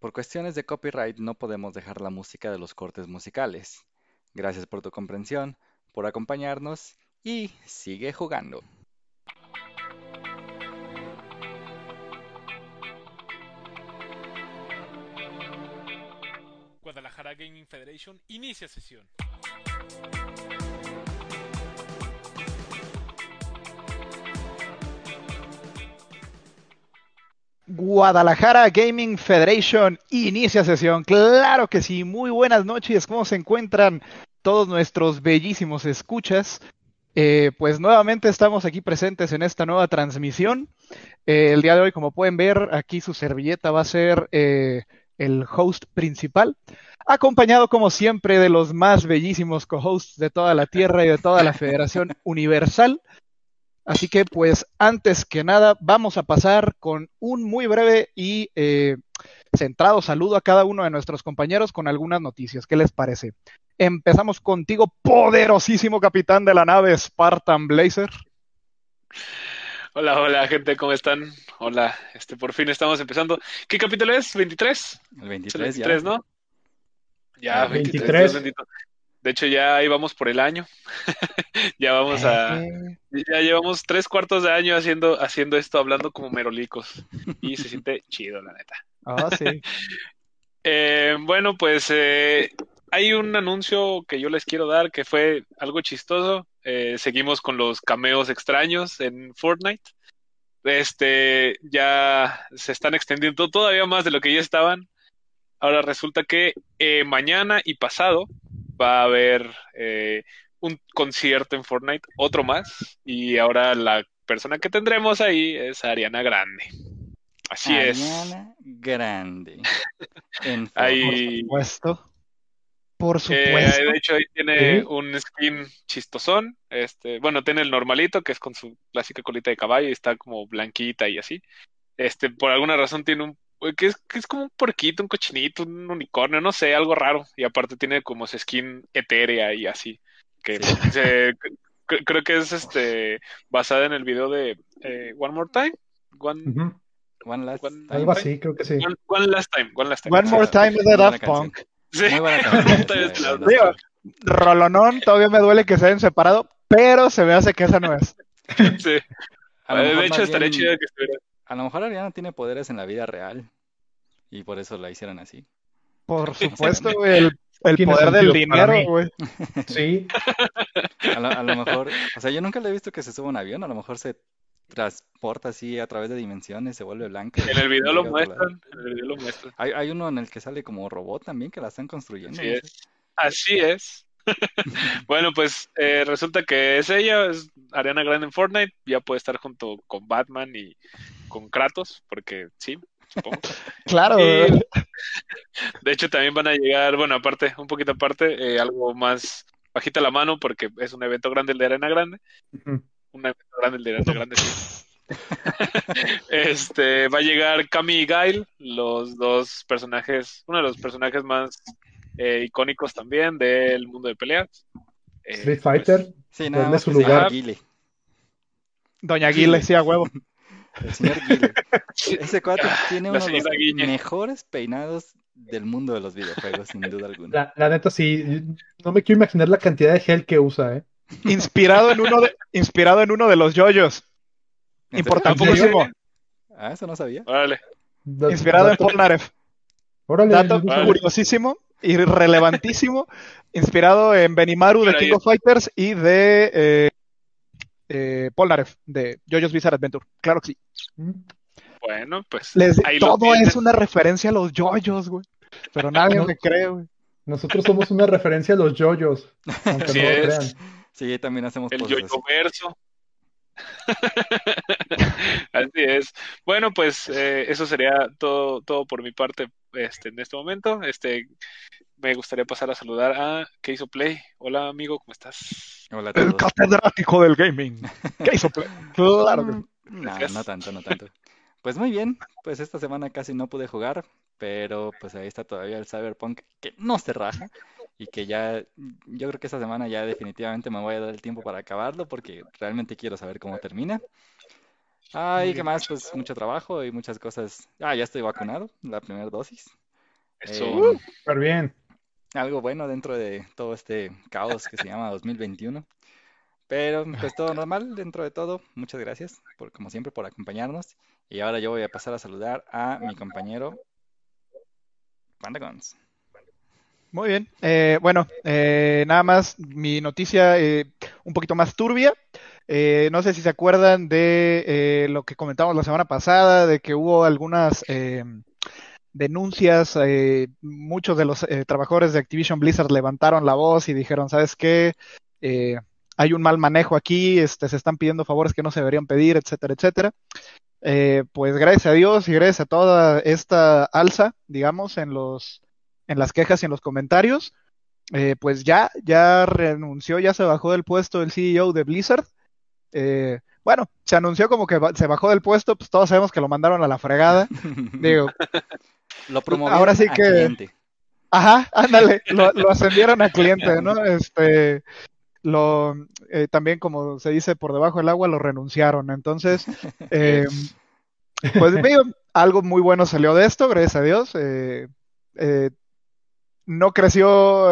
Por cuestiones de copyright no podemos dejar la música de los cortes musicales. Gracias por tu comprensión, por acompañarnos y sigue jugando. Guadalajara Gaming Federation inicia sesión. Guadalajara Gaming Federation inicia sesión. Claro que sí, muy buenas noches. ¿Cómo se encuentran todos nuestros bellísimos escuchas? Eh, pues nuevamente estamos aquí presentes en esta nueva transmisión. Eh, el día de hoy, como pueden ver, aquí su servilleta va a ser eh, el host principal, acompañado como siempre de los más bellísimos co-hosts de toda la Tierra y de toda la Federación Universal. Así que pues antes que nada vamos a pasar con un muy breve y eh, centrado saludo a cada uno de nuestros compañeros con algunas noticias. ¿Qué les parece? Empezamos contigo, poderosísimo capitán de la nave Spartan Blazer. Hola, hola gente, ¿cómo están? Hola, este por fin estamos empezando. ¿Qué capítulo es? ¿23? El 23, el 23 ya. ¿no? Ya, El 23. 23. De hecho, ya ahí vamos por el año. ya vamos a. Ya llevamos tres cuartos de año haciendo, haciendo esto, hablando como merolicos. Y se siente chido, la neta. ah, sí. Eh, bueno, pues eh, hay un anuncio que yo les quiero dar que fue algo chistoso. Eh, seguimos con los cameos extraños en Fortnite. Este, ya se están extendiendo todavía más de lo que ya estaban. Ahora resulta que eh, mañana y pasado va a haber eh, un concierto en Fortnite, otro más, y ahora la persona que tendremos ahí es Ariana Grande. Así es. Ariana Grande. En Ahí, Por supuesto. Por Eh, supuesto. de hecho, ahí tiene Sí. un skin chistosón. Este, bueno, tiene el normalito, que es con su clásica colita de caballo y está como blanquita y así. Este, por alguna razón tiene un, que es, que es como un porquito, un cochinito, un unicornio, no sé, algo raro. Y aparte tiene como su skin etérea y así. Que Sí. se- cre- creo que es este basada en el video de eh, One More Time. One. One Last One- Time. Algo así, creo que sí. one, One Last Time. One Last Time. One more time de Muy buena Daft. Punk. Sí. Muy buena canción. Todavía es la- Digo, Rolonón, todavía me duele que se hayan separado, pero se me hace que esa no es. Sí. Eh, de hecho, estaría bien- chido que estuviera. A lo mejor Ariana tiene poderes en la vida real y por eso la hicieron así. Por supuesto, güey, el, poder del dinero, güey. Sí, A lo, a lo mejor, o sea, yo nunca le he visto que se suba a un avión, a lo mejor se transporta así a través de dimensiones, se vuelve blanca. En el video lo muestran. En el video lo muestran. Hay, hay uno en el que sale como robot también, que la están construyendo. Así no es. Así es. Bueno, pues eh, resulta que es ella, es Ariana Grande en Fortnite, ya puede estar junto con Batman y con Kratos, porque sí, supongo. Claro, Y-. De hecho, también van a llegar, bueno, aparte, un poquito aparte, eh, algo más bajita la mano, porque es un evento grande el de Arena Grande. Un evento grande el de Arena Grande, sí. Este, va a llegar Cami y Gail, los dos personajes, uno de los personajes más eh, icónicos también del mundo de peleas. Eh, Street pues, Fighter. Sí, nada su lugar. Guile, Doña Aguila, sí, a huevo. el señor Guile. Ese cuate tiene uno de los Guille. mejores peinados del mundo de los videojuegos, sin duda alguna. La, la neta, sí. No me quiero imaginar la cantidad de gel que usa, ¿eh? Inspirado en uno de, inspirado en uno de los yoyos. Importantísimo. Ah, eso no sabía. Órale. Inspirado en dato- Polnareff. Órale, Dato no Vale. curiosísimo y relevantísimo. Inspirado en Benimaru de King of Fighters y de eh, eh, Polnareff de JoJo's Bizarre Adventure. Claro que sí. Bueno, pues Les- ahí lo todo es una referencia a los JoJo's, güey. Pero nadie No. me cree, güey. Nosotros somos una referencia a los yoyos, aunque Así no lo es. crean. Sí, también hacemos El yoyo verso. Así es. Bueno, pues eh, eso sería todo, todo por mi parte este, en este momento. Este, me gustaría pasar a saludar a ¿Qué hizo Play? Hola amigo, ¿cómo estás? Hola a El todos. catedrático del gaming. ¿Qué hizo? Play? Claro que sí. No, no tanto, no tanto. Pues muy bien, pues esta semana casi no pude jugar, pero pues ahí está todavía el Cyberpunk que no se raja y que ya, yo creo que esta semana ya definitivamente me voy a dar el tiempo para acabarlo porque realmente quiero saber cómo termina. Ay, ¿qué más? Pues mucho trabajo y muchas cosas. Ah, ya estoy vacunado, la primera dosis. Eso. Eh, Súper bien. algo bueno dentro de todo este caos que se llama 2021. Pero pues todo normal dentro de todo. Muchas gracias por, como siempre, por acompañarnos. Y ahora yo voy a pasar a saludar a mi compañero Pandagons. Muy bien. Eh, bueno, eh, nada más mi noticia eh, un poquito más turbia. Eh, no sé si se acuerdan de eh, lo que comentamos la semana pasada, de que hubo algunas eh, denuncias. eh, muchos de los eh, trabajadores de Activision Blizzard levantaron la voz y dijeron, ¿sabes qué? Hay un mal manejo aquí, este, se están pidiendo favores que no se deberían pedir, etcétera, etcétera. Pues gracias a Dios y gracias a toda esta alza, digamos, en los, en las quejas y en los comentarios, pues ya, ya renunció, ya se bajó del puesto el CEO de Blizzard. Eh, bueno, se anunció como que se bajó del puesto, pues todos sabemos que lo mandaron a la fregada. Digo, Lo promovieron ahora sí a que- cliente. Ajá, ándale, lo, lo ascendieron a cliente, ¿no? Este, lo, eh, también como se dice por debajo del agua, lo renunciaron. Entonces, eh, pues digo, algo muy bueno salió de esto, gracias a Dios. Eh, no creció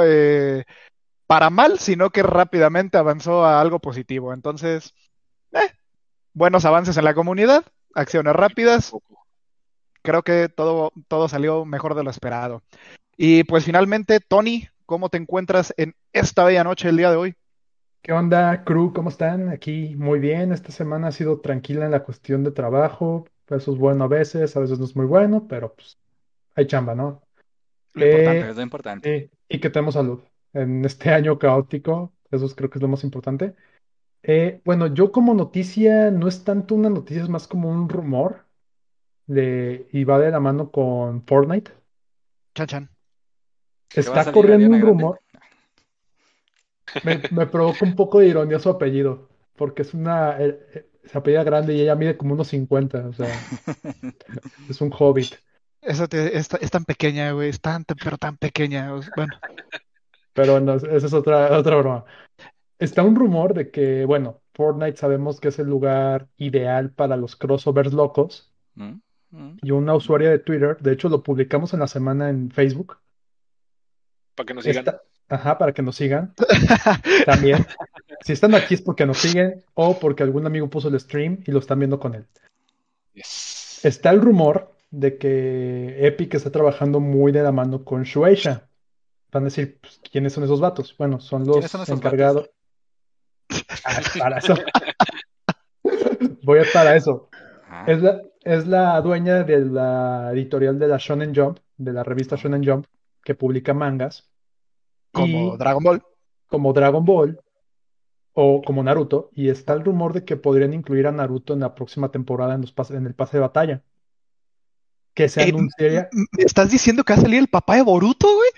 para mal, sino que rápidamente avanzó a algo positivo. Entonces, eh, buenos avances en la comunidad, acciones rápidas, creo que todo, todo salió mejor de lo esperado. Y pues finalmente, Tony, ¿cómo te encuentras en esta bella noche el día de hoy? ¿Qué onda, crew? ¿Cómo están? Aquí muy bien. Esta semana ha sido tranquila en la cuestión de trabajo. Eso es bueno a veces, a veces no es muy bueno, pero pues hay chamba, ¿no? Lo Eh, importante. Es lo importante. Sí, y que tenemos salud en este año caótico. Eso es- creo que es lo más importante. Eh, bueno, yo como noticia no es tanto una noticia, es más como un rumor de, y va de la mano con Fortnite. Chan, chan. ¿Que va a Está salir corriendo Ariana un Grande? rumor. Me, me provoca un poco de ironía su apellido, porque es una, eh, eh, se apellida grande y ella mide como unos 50, o sea, es un hobbit. Te- es, ta- es tan pequeña, güey, es tan, tan- pero tan pequeña. o sea, Bueno, Pero no, esa es otra, otra broma. Está un rumor de que, bueno, Fortnite sabemos que es el lugar ideal para los crossovers locos. ¿Mm? ¿Mm? Y una usuaria de Twitter, de hecho lo publicamos en la semana en Facebook. Para que nos sigan. Está- ajá, para que nos sigan también. Si están aquí es porque nos siguen o porque algún amigo puso el stream y lo están viendo con él. Yes. Está el rumor de que Epic está trabajando muy de la mano con Shueisha. Van a decir, pues, ¿quiénes son esos vatos? Bueno, son los ¿Quiénes son esos encargados. Para eso. Voy a para eso. Ah, Es la, es la dueña de la editorial de la Shonen Jump, de la revista Shonen Jump, que publica mangas. como Y Dragon Ball. como Dragon Ball o como Naruto. Y está el rumor de que podrían incluir a Naruto en la próxima temporada en, los pas- en el pase de batalla. Que se Eh, anunciaría. ¿Me estás diciendo que va a salir el papá de Boruto, güey?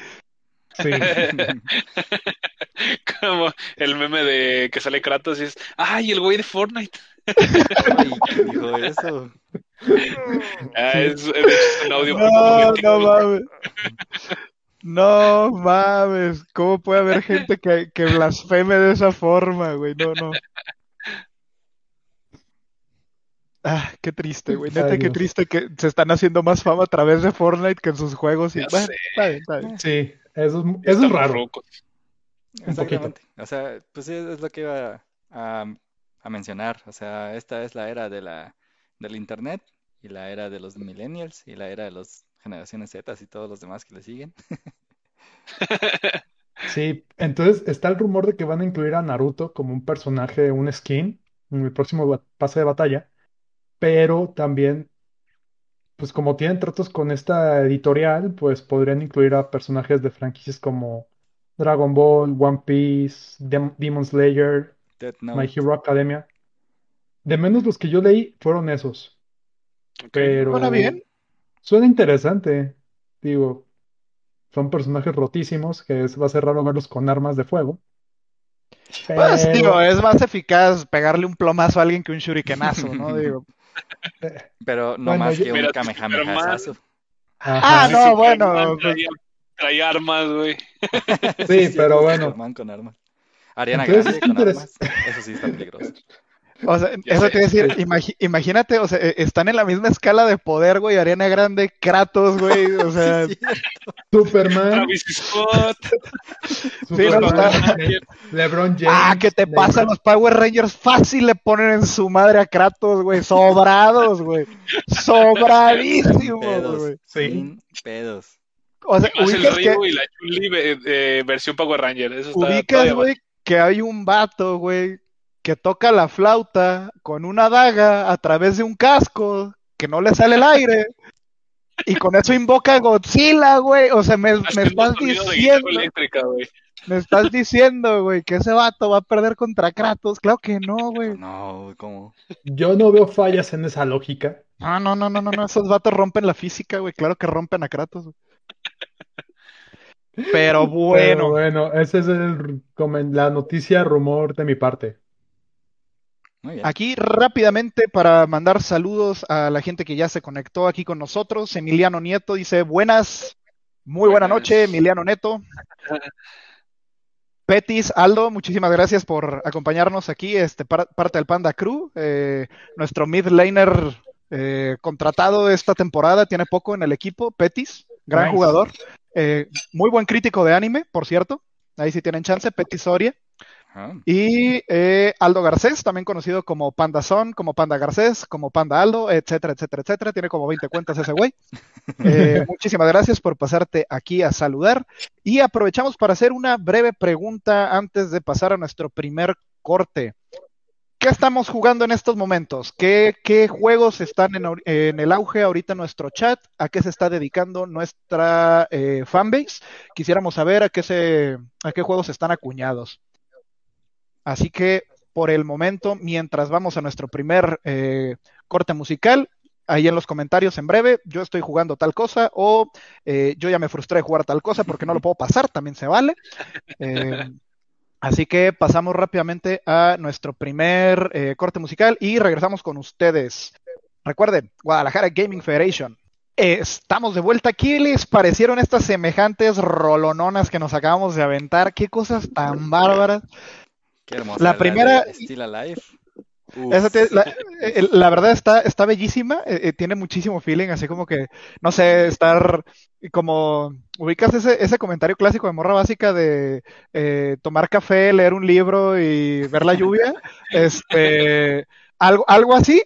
Sí. Como el meme de que sale Kratos y es, ¡ay, el güey de Fortnite! ay, ¿quién dijo eso? Ah, es, es un audio No, no mames. No mames. ¿Cómo puede haber gente que, que blasfeme de esa forma, güey? No, no. Ah, qué triste, güey. Neta, Ay, qué triste que se están haciendo más fama a través de Fortnite que en sus juegos. Y bueno, sé. está bien, está bien. Sí, eso es, eso es raro. Exactamente. O sea, pues sí, es lo que iba a, a mencionar. O sea, esta es la era de la, del internet y la era de los millennials y la era de las generaciones Z y todos los demás que le siguen. Sí, entonces está el rumor de que van a incluir a Naruto como un personaje, un skin, en el próximo pase de batalla, pero también, pues como tienen tratos con esta editorial, pues podrían incluir a personajes de franquicias como Dragon Ball, One Piece, Dem- Demon Slayer, Death My Note. Hero Academia. De menos los que yo leí fueron esos, Ok. pero Suena bien. suena interesante. Digo, son personajes rotísimos, que es- va a ser raro verlos con armas de fuego. Pues, Pero- digo, es más eficaz pegarle un plomazo a alguien que un shurikenazo, ¿no? Digo. Pero no Bueno, más yo- que un Mira, Kamehamehazazo. Ah, no, bueno, Traía, traía armas, güey. Sí, pero bueno. Superman con armas. Ariana Entonces, Grande con armas. Eso sí está peligroso. O sea, Ya eso sé. te a decir, imagi- imagínate, o sea, eh, están en la misma escala de poder, güey, Ariana Grande, Kratos, güey, o sea, Sí, Superman, Travis Scott, Sí, no, Superman, LeBron James. ah, que te pasan los Power Rangers fácil, le ponen en su madre a Kratos, güey, sobrados, güey, sobradísimos, pedos, güey. Sí. sin pedos. O sea, más el ubicas que, y la Chun-Li eh, versión Power Ranger. Eso está ubicas, güey, que hay un vato, güey, que toca la flauta con una daga a través de un casco, que no le sale el aire, y con eso invoca a Godzilla, güey, o sea, me, me estás diciendo... eléctrica, güey. Me estás diciendo, güey, que ese vato va a perder contra Kratos. Claro que no, güey. No, ¿cómo? Yo no veo fallas en esa lógica. Ah, no, no, no, no, no. Esos vatos rompen la física, güey. Claro que rompen a Kratos. güey. Pero Pero bueno, bueno, esa es el, la noticia rumor de mi parte. Muy bien. aquí rápidamente para mandar saludos a la gente que ya se conectó aquí con nosotros. Emiliano Nieto dice, buenas, muy buena Buenas. noche, Emiliano Neto. Petis, Aldo, muchísimas gracias por acompañarnos aquí, este, par- parte del Panda Crew. Eh, nuestro mid laner eh, contratado esta temporada, tiene poco en el equipo. Petis, gran Nice. jugador. Eh, muy buen crítico de anime, por cierto. Ahí sí tienen chance, Petis Soria. Ah, Y eh, Aldo Garcés, también conocido como Panda Son, como Panda Garcés, como Panda Aldo, etcétera, etcétera, etcétera. Tiene como 20 cuentas ese güey. Eh, muchísimas gracias por pasarte aquí a saludar. Y aprovechamos para hacer una breve pregunta antes de pasar a nuestro primer corte. ¿Qué estamos jugando en estos momentos? ¿Qué, qué juegos están en el auge ahorita en nuestro chat? ¿A qué se está dedicando nuestra eh, fanbase? Quisiéramos saber a qué, se, a qué juegos están acuñados. Así que por el momento, mientras vamos a nuestro primer eh, corte musical, ahí en los comentarios en breve, yo estoy jugando tal cosa o eh, yo ya me frustré de jugar tal cosa porque no lo puedo pasar, también se vale. Eh, así que pasamos rápidamente a nuestro primer eh, corte musical y regresamos con ustedes. Recuerden, Guadalajara Gaming Federation. Estamos de vuelta. ¿Qué les parecieron estas semejantes rolononas que nos acabamos de aventar? ¿Qué cosas tan bárbaras? Qué hermosa. La primera- Still Alive. Esa la, la verdad está, está bellísima, eh, eh, tiene muchísimo feeling, así como que, no sé, estar como, ubicas ese, ese comentario clásico de morra básica de eh, tomar café, leer un libro y ver la lluvia, este, algo, algo así,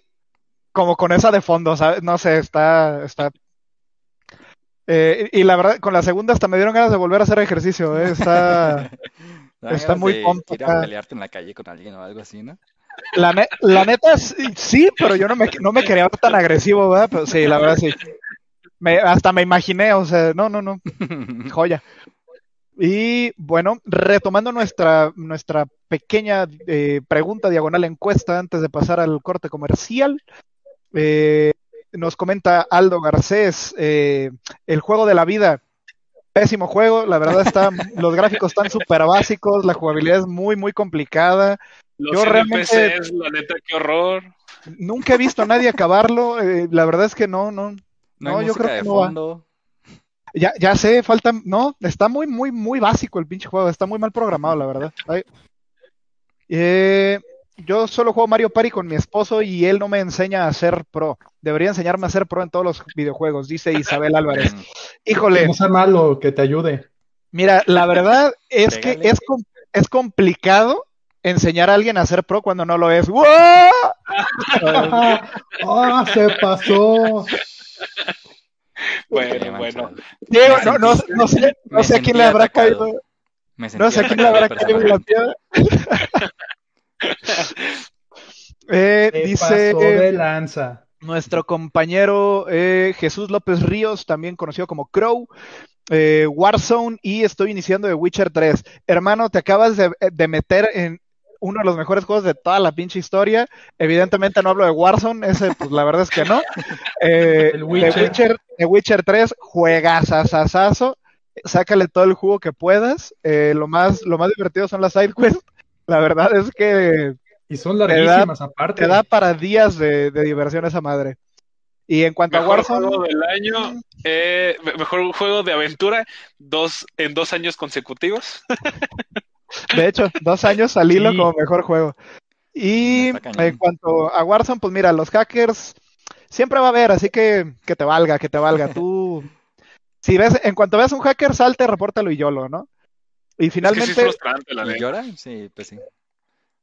como con esa de fondo, ¿sabes? No sé, está, está. Eh, y la verdad, con la segunda hasta me dieron ganas de volver a hacer ejercicio, eh, está, está muy ir a pelearte en la calle con alguien o algo así, ¿no? La, ne- la neta, sí, sí, pero yo no me, no me quería ver tan agresivo, ¿verdad? Pero sí, la verdad sí. Me, hasta me imaginé, o sea, no, no, no, joya. Y bueno, retomando nuestra, nuestra pequeña eh, pregunta diagonal encuesta antes de pasar al corte comercial, eh, nos comenta Aldo Garcés, eh, el juego de la vida, pésimo juego, la verdad está, los gráficos están súper básicos, la jugabilidad es muy, muy complicada. Los Yo realmente- NPCs, la neta, qué horror. Nunca he visto a nadie acabarlo. eh, la verdad es que no, no. No, yo creo que de no va. fondo. Ya, ya sé, falta. No, está muy, muy, muy básico el pinche juego. Está muy mal programado, la verdad. Ay. Eh, yo solo juego Mario Party con mi esposo y él no me enseña a ser pro. Debería enseñarme a ser pro en todos los videojuegos, dice Isabel Álvarez. Mm, Híjole, No sea malo, que te ayude. mira, la verdad es que es, es complicado enseñar a alguien a ser pro cuando no lo es. ¡Wow! ¡Ah, se pasó! Bueno, bueno. Diego, no, no, no sé, no sé a quién le habrá atacado. caído. Me No sé a quién le habrá caído la piedra. Eh, Se dice pasó de lanza. nuestro compañero eh, Jesús López Ríos, también conocido como Crow, eh, Warzone y estoy iniciando de Witcher 3. Hermano, te acabas de, de meter en uno de los mejores juegos de toda la pinche historia. Evidentemente no hablo de Warzone, ese pues la verdad es que no. Eh, El The Witcher. Witcher, The Witcher 3, juegazazazazo. Sácale todo el jugo que puedas. Lo más, lo más divertido son las side quests. La verdad es que Y son larguísimas aparte. te da para días de, de diversión esa madre. Y en cuanto a Mejor Warzone, juego del año, eh, me- mejor juego de aventura dos, en dos años consecutivos. de hecho, dos años al hilo Sí. como mejor juego. Y en cuanto a Warzone, pues mira, los hackers siempre va a haber, así que que te valga, que te valga. Tú, si ves, en cuanto veas un hacker, salte, repórtalo y YOLO, ¿no? Y Es que sí es finalmente, frustrante, la ¿Y neta. llora? Sí, pues sí.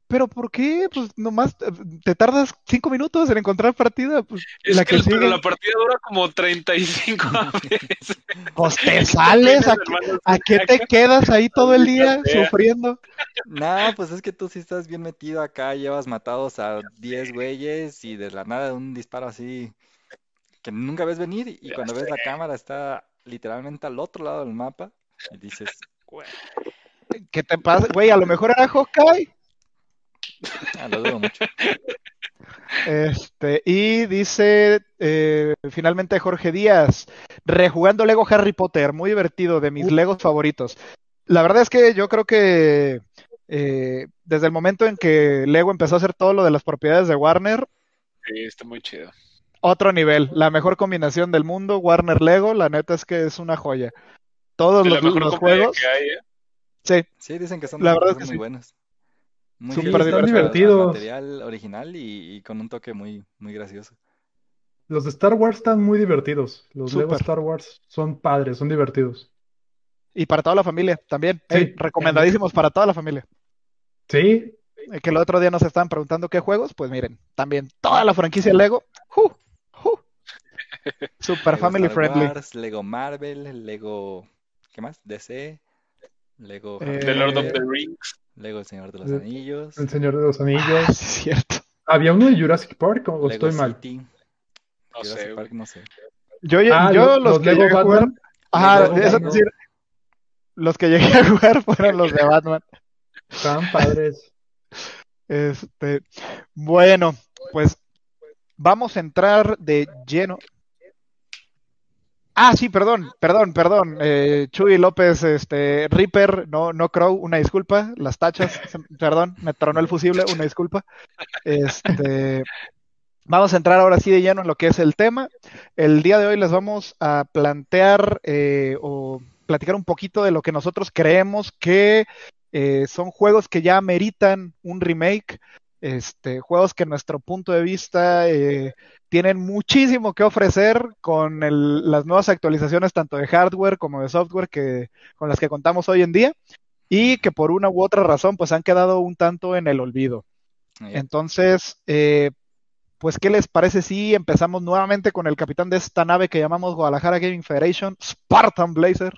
¿pero por qué? Pues nomás te tardas cinco minutos en encontrar partida, pues Es la que, que pero sigue, la partida dura como 35 veces. pues te sales, ¿a, a qué te quedas ahí todo el día sufriendo? No, pues es que tú sí estás bien metido acá, llevas matados a 10 güeyes y de la nada un disparo así que nunca ves venir y Ya cuando ves la cámara está literalmente al otro lado del mapa y dices, "Güey, ¿Qué te pasa? Güey, a lo mejor era Hawkeye. ah, lo dudo mucho. Este, y dice eh, finalmente Jorge Díaz, rejugando Lego Harry Potter, muy divertido, de mis Legos favoritos. La verdad es que yo creo que eh, desde el momento en que Lego empezó a hacer todo lo de las propiedades de Warner, Sí, está muy chido. otro nivel, la mejor combinación del mundo, Warner Lego, la neta es que es una joya. Todos los, los juegos, que hay, ¿eh? sí, Sí, dicen que son, La que verdad son es que muy sí. buenos. Muy Súper divertidos. material original y, y con un toque muy, muy gracioso. Los de Star Wars están muy divertidos. Los Lego Súper. Star Wars son padres, son divertidos. y para toda la familia también, Sí. sí, recomendadísimos para toda la familia. Sí, Eh, que el otro día nos estaban preguntando qué juegos, pues miren, también toda la franquicia Lego, super Lego family Star friendly. Wars, Lego Marvel, Lego, ¿qué más? DC, Lego Eh, The Lord of the Rings. Lego El Señor de los Anillos, El Señor de los Anillos. Ah, sí, es cierto. Había uno de Jurassic Park o Lego estoy mal. City, No Jurassic sé, Park, no sé. Yo, Ah, yo los, que Lego llegué a jugar, Batman. ajá, Lego eso Batman. sí, los que llegué a jugar fueron los de Batman. Estaban padres. Este, bueno, pues vamos a entrar de lleno. Ah, sí, perdón, perdón, perdón. Eh, Chuy López, este, Reaper, no, no Crow, una disculpa. Las tachas, perdón, me tronó el fusible, una disculpa. Este, vamos a entrar ahora sí de lleno en lo que es el tema. El día de hoy les vamos a plantear eh, o platicar un poquito de lo que nosotros creemos que eh, son juegos que ya meritan un remake, este, juegos que en nuestro punto de vista eh, tienen muchísimo que ofrecer con el- las nuevas actualizaciones tanto de hardware como de software que, con las que contamos hoy en día y que por una u otra razón pues han quedado un tanto en el olvido. Entonces, eh, pues, ¿qué les parece si empezamos nuevamente con el capitán de esta nave que llamamos Guadalajara Gaming Federation, Spartan Blazer?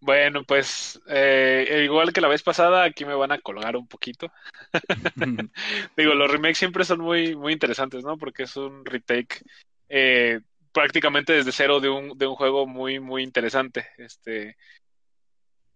Bueno, pues eh, igual que la vez pasada, aquí me van a colgar un poquito. Digo, los remakes siempre son muy, muy interesantes, ¿no? Porque es un retake eh, prácticamente desde cero de un, de un juego muy, muy interesante. Este,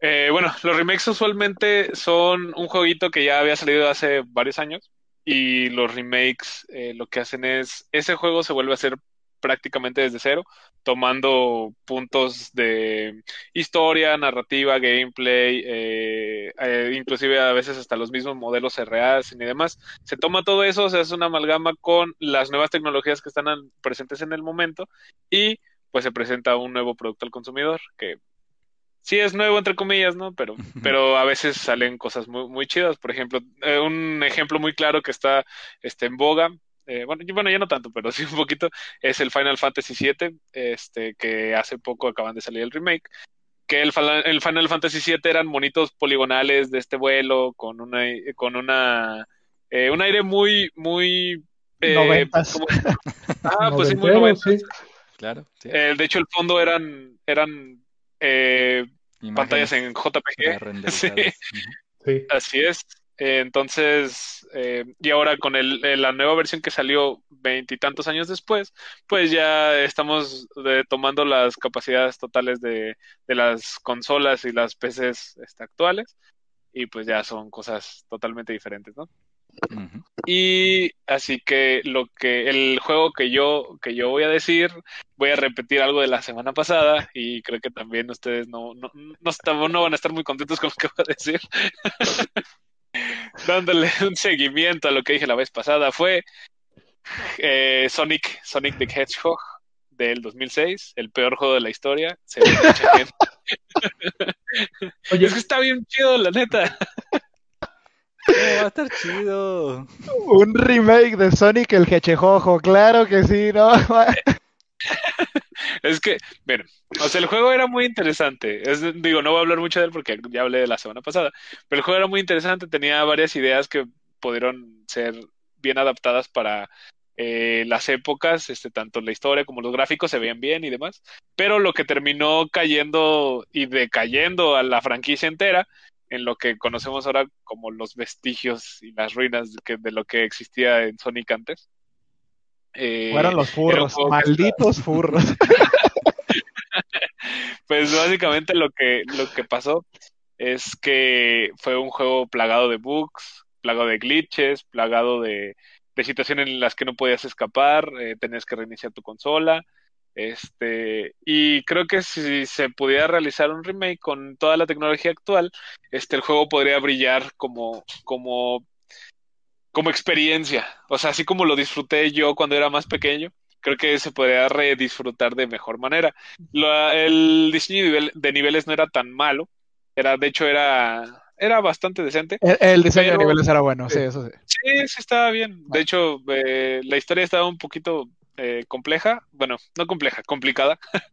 eh, bueno, los remakes usualmente son un jueguito que ya había salido hace varios años y los remakes eh, lo que hacen es, ese juego se vuelve a hacer prácticamente desde cero, tomando puntos de historia, narrativa, gameplay, eh, eh, inclusive a veces hasta los mismos modelos rehacen y demás. Se toma todo eso, se hace una amalgama con las nuevas tecnologías que están presentes en el momento y pues se presenta un nuevo producto al consumidor que sí es nuevo entre comillas, ¿no? Pero, pero a veces salen cosas muy, muy chidas. Por ejemplo, eh, un ejemplo muy claro que está este, en boga. Eh, bueno, y- bueno, ya no tanto, pero sí un poquito, es el Final Fantasy VII, este, que hace poco acaban de salir el remake, que el, el Final Fantasy VII eran monitos poligonales de este vuelo, con una, con una, eh, un aire muy, muy... eh, como- ah, pues sí, muy Noventero, noventas. sí. Claro, sí. Eh, de hecho, el fondo eran, eran eh, pantallas en JPG. Sí. así es. Eh, entonces, eh, y ahora con el, eh, la nueva versión que salió veintitantos años después, pues ya estamos eh, tomando las capacidades totales de, de las consolas y las PCs este, actuales, y pues ya son cosas totalmente diferentes, ¿no? Y así que lo que el juego que yo que yo voy a decir, voy a repetir algo de la semana pasada y creo que también ustedes no no no, no van a estar muy contentos con lo que voy a decir. Dándole un seguimiento a lo que dije la vez pasada fue eh, Sonic Sonic the Hedgehog del 2006, el peor juego de la historia, según mucha gente. Oye, Es que está bien chido, la neta. Oh, va a estar chido. Un remake de Sonic el Hechejojo, claro que sí, ¿no? Es que, bueno, o sea, el juego era muy interesante. Es, digo, no voy a hablar mucho de él porque ya hablé de la semana pasada, pero el juego era muy interesante, tenía varias ideas que pudieron ser bien adaptadas para eh, las épocas, este, tanto la historia como los gráficos se veían bien y demás, pero lo que terminó cayendo y decayendo a la franquicia entera en lo que conocemos ahora como los vestigios y las ruinas de, lo que existía en Sonic antes. Eh, Fueron los furros, que malditos furros. Pues básicamente lo que, lo que pasó es que fue un juego plagado de bugs, plagado de glitches, plagado de, de situaciones en las que no podías escapar, eh, tenías que reiniciar tu consola. Este, y creo que si se pudiera realizar un remake con toda la tecnología actual, este, el juego podría brillar como, como, como experiencia. O sea, así como lo disfruté yo cuando era más pequeño, creo que se podría redisfrutar de mejor manera. El diseño de, nivel- de niveles no era tan malo, era, de hecho era, era bastante decente. El, el diseño de niveles era bueno, sí, eso sí. Sí, sí estaba bien. De hecho, eh, la historia estaba un poquito eh, compleja, bueno, no compleja, complicada.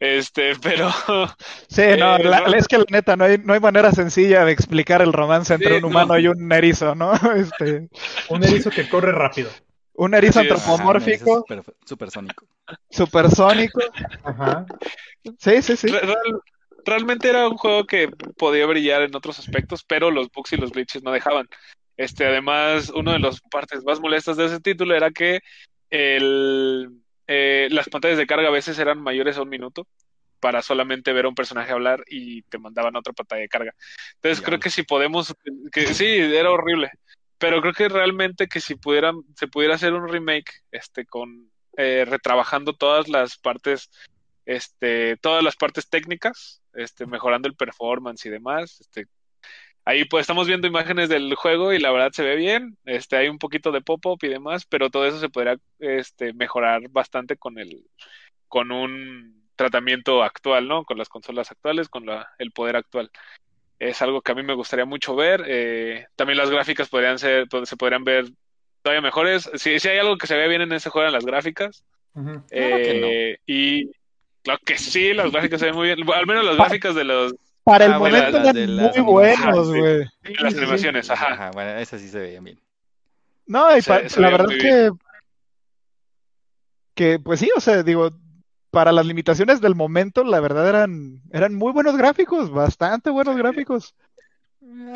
Este, pero Sí, no, Eh, la- no. es que la neta no hay, no hay manera sencilla de explicar el romance entre Sí, un humano no. y un erizo, ¿no? Este, Un erizo que corre rápido. un erizo. Ajá, antropomórfico, super- supersónico. supersónico. Ajá. Sí, sí, sí. re- real- realmente era un juego que podía brillar en otros aspectos, pero los bugs y los glitches no dejaban. Este, además, una de las partes más molestas de ese título era que el, eh, las pantallas de carga a veces eran mayores a un minuto para solamente ver a un personaje hablar y te mandaban otra pantalla de carga. Entonces creo que si podemos, que sí, era horrible, pero creo que realmente que si pudieran, se pudiera hacer un remake, este, con eh, retrabajando todas las partes, este, todas las partes técnicas, este, mejorando el performance y demás, este, Ahí pues estamos viendo imágenes del juego y la verdad se ve bien, este, hay un poquito de pop-up y demás, pero todo eso se podrá este, mejorar bastante con el, con un tratamiento actual, ¿no? Con las consolas actuales, con la, el poder actual. Es algo que a mí me gustaría mucho ver. eh, también las gráficas podrían ser, se podrían ver todavía mejores. Si, si hay algo que se ve bien en ese juego, en las gráficas. Claro que no. eh, Y claro que sí, las gráficas se ven muy bien. Al menos las gráficas de los Para el Ah, bueno, momento eran muy buenos, Ah, sí. güey. de las Sí, sí, animaciones, ajá. Ajá, bueno, esas sí se veían bien. No, y Se- pa- se la verdad que, que, pues sí, o sea, digo, para las limitaciones del momento, la verdad eran, eran muy buenos gráficos, bastante buenos gráficos.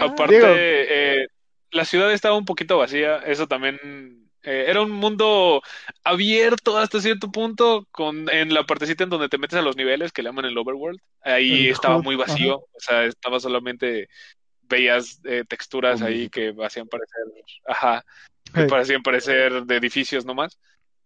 Aparte, Digo- eh, la ciudad estaba un poquito vacía, eso también eh, era un mundo abierto hasta cierto punto, con en la partecita en donde te metes a los niveles que le llaman el overworld, ahí El estaba muy vacío, o sea, estaba solamente veías eh, texturas ahí que hacían parecer, ajá, que Hey. parecían parecer de edificios nomás.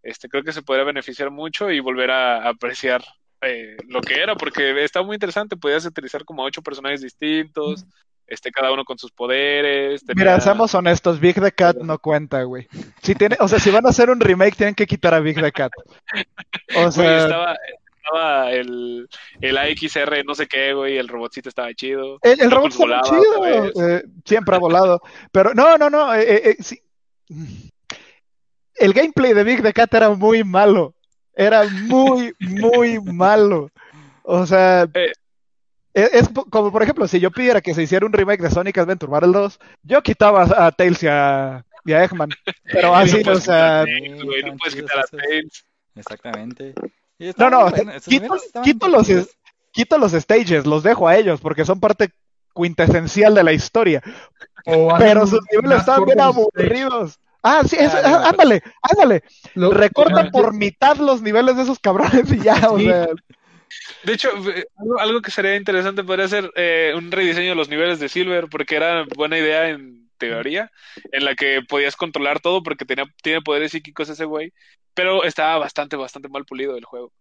Este, creo que se podría beneficiar mucho y volver a, apreciar eh, lo que era, porque estaba muy interesante, podías utilizar como ocho personajes distintos, este, cada uno con sus poderes. Mira, seamos honestos, Big the Cat no cuenta, güey. Si tiene, o sea, si van a hacer un remake, tienen que quitar a Big the Cat. O Güey, sea, estaba, estaba el, el AXR, no sé qué, güey, el robotcito estaba chido. el, el robot volaba chido, eh, siempre ha volado. Pero no, no, no, eh, eh, sí. El gameplay de Big the Cat era muy malo. Era muy, muy malo. O sea. Es, como por ejemplo, si yo pidiera que se hiciera un remake de Sonic Adventure Battle 2, yo quitaba a Tails y a, y a Eggman. Pero No así, o puedes sea, Tails, güey, no puedes quitar a. Tails. Exactamente. No, no, quito, los, quito los stages, los dejo a ellos porque son parte quintesencial de la historia. O Pero sus niveles estaban bien aburridos. Ah, sí, eso, Ah, no, ándale, ándale. Lo- Recorta por mitad los niveles de esos cabrones y ya, o Sí. sea. De hecho, eh, algo, que sería interesante podría ser eh, un rediseño de los niveles de Silver, porque era buena idea en teoría, en la que podías controlar todo porque tenía, tiene poderes psíquicos ese güey, pero estaba bastante, bastante mal pulido el juego.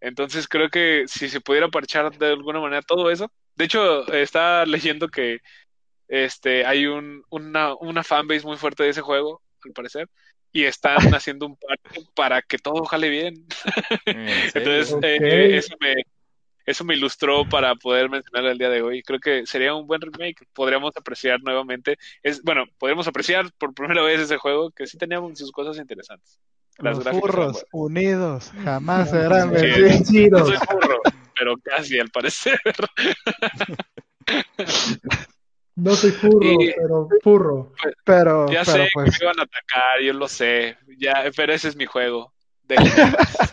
Entonces creo que si se pudiera parchar de alguna manera todo eso. De hecho, estaba leyendo que este hay un, una, una fanbase muy fuerte de ese juego, al parecer, y están haciendo un parche para que todo jale bien. Entonces, eh, eso me, eso me ilustró para poder mencionar el día de hoy. Creo que sería un buen remake. Podríamos apreciar nuevamente. Es, bueno, podríamos apreciar por primera vez ese juego que sí tenía sus cosas interesantes. Las Los furros unidos jamás serán Sí. vencidos. buenas. No soy furro, pero casi al parecer. No soy furro, Y- pero furro. Pero, Ya pero sé pues, que me iban a atacar, yo lo sé. Ya, pero ese es mi juego.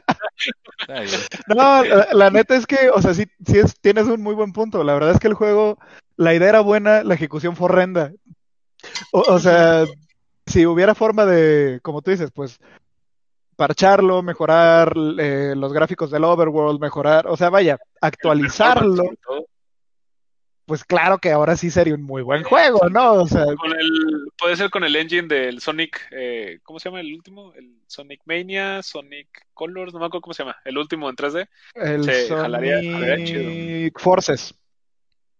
No, la, la neta es que, o sea, sí, sí es, tienes un muy buen punto. La verdad es que el juego, la idea era buena, la ejecución fue horrenda. O, o sea, si hubiera forma de, como tú dices, pues parcharlo, mejorar eh, los gráficos del overworld, mejorar, o sea, vaya, actualizarlo. Pues claro que ahora sí sería un muy buen juego, ¿no? O sea, Con el, puede ser con el engine del Sonic, eh, ¿cómo se llama el último? El Sonic Mania, Sonic Colors, no me acuerdo cómo se llama, el último en 3D. el Se jalaría- jalaría Sonic Forces.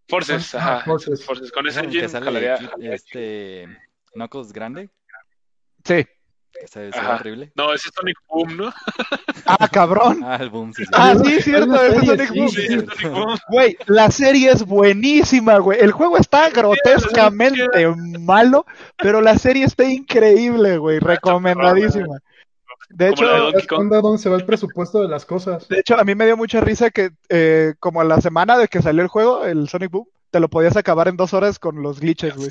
Forces, ajá. Forces. Forces. Con ese ¿Es en el que engine jalaría, chido. este Knuckles grande? Sí. Ajá. horrible. No, ese es Sonic Boom, ¿no? Ah, cabrón. Ah, el boom, sí, sí. Ah, sí, cierto, ese es Sonic sí, Boom. Sí, es Sonic Boom. Güey, la serie es buenísima, güey. El juego está grotescamente malo, pero la serie está increíble, güey. Recomendadísima. De de hecho, Donkey ¿Te Kong. das dónde se va el presupuesto de las cosas? de hecho, a mí me dio mucha risa que eh, como a la semana de que salió el juego, el Sonic Boom, te lo podías acabar en dos horas con los glitches, güey.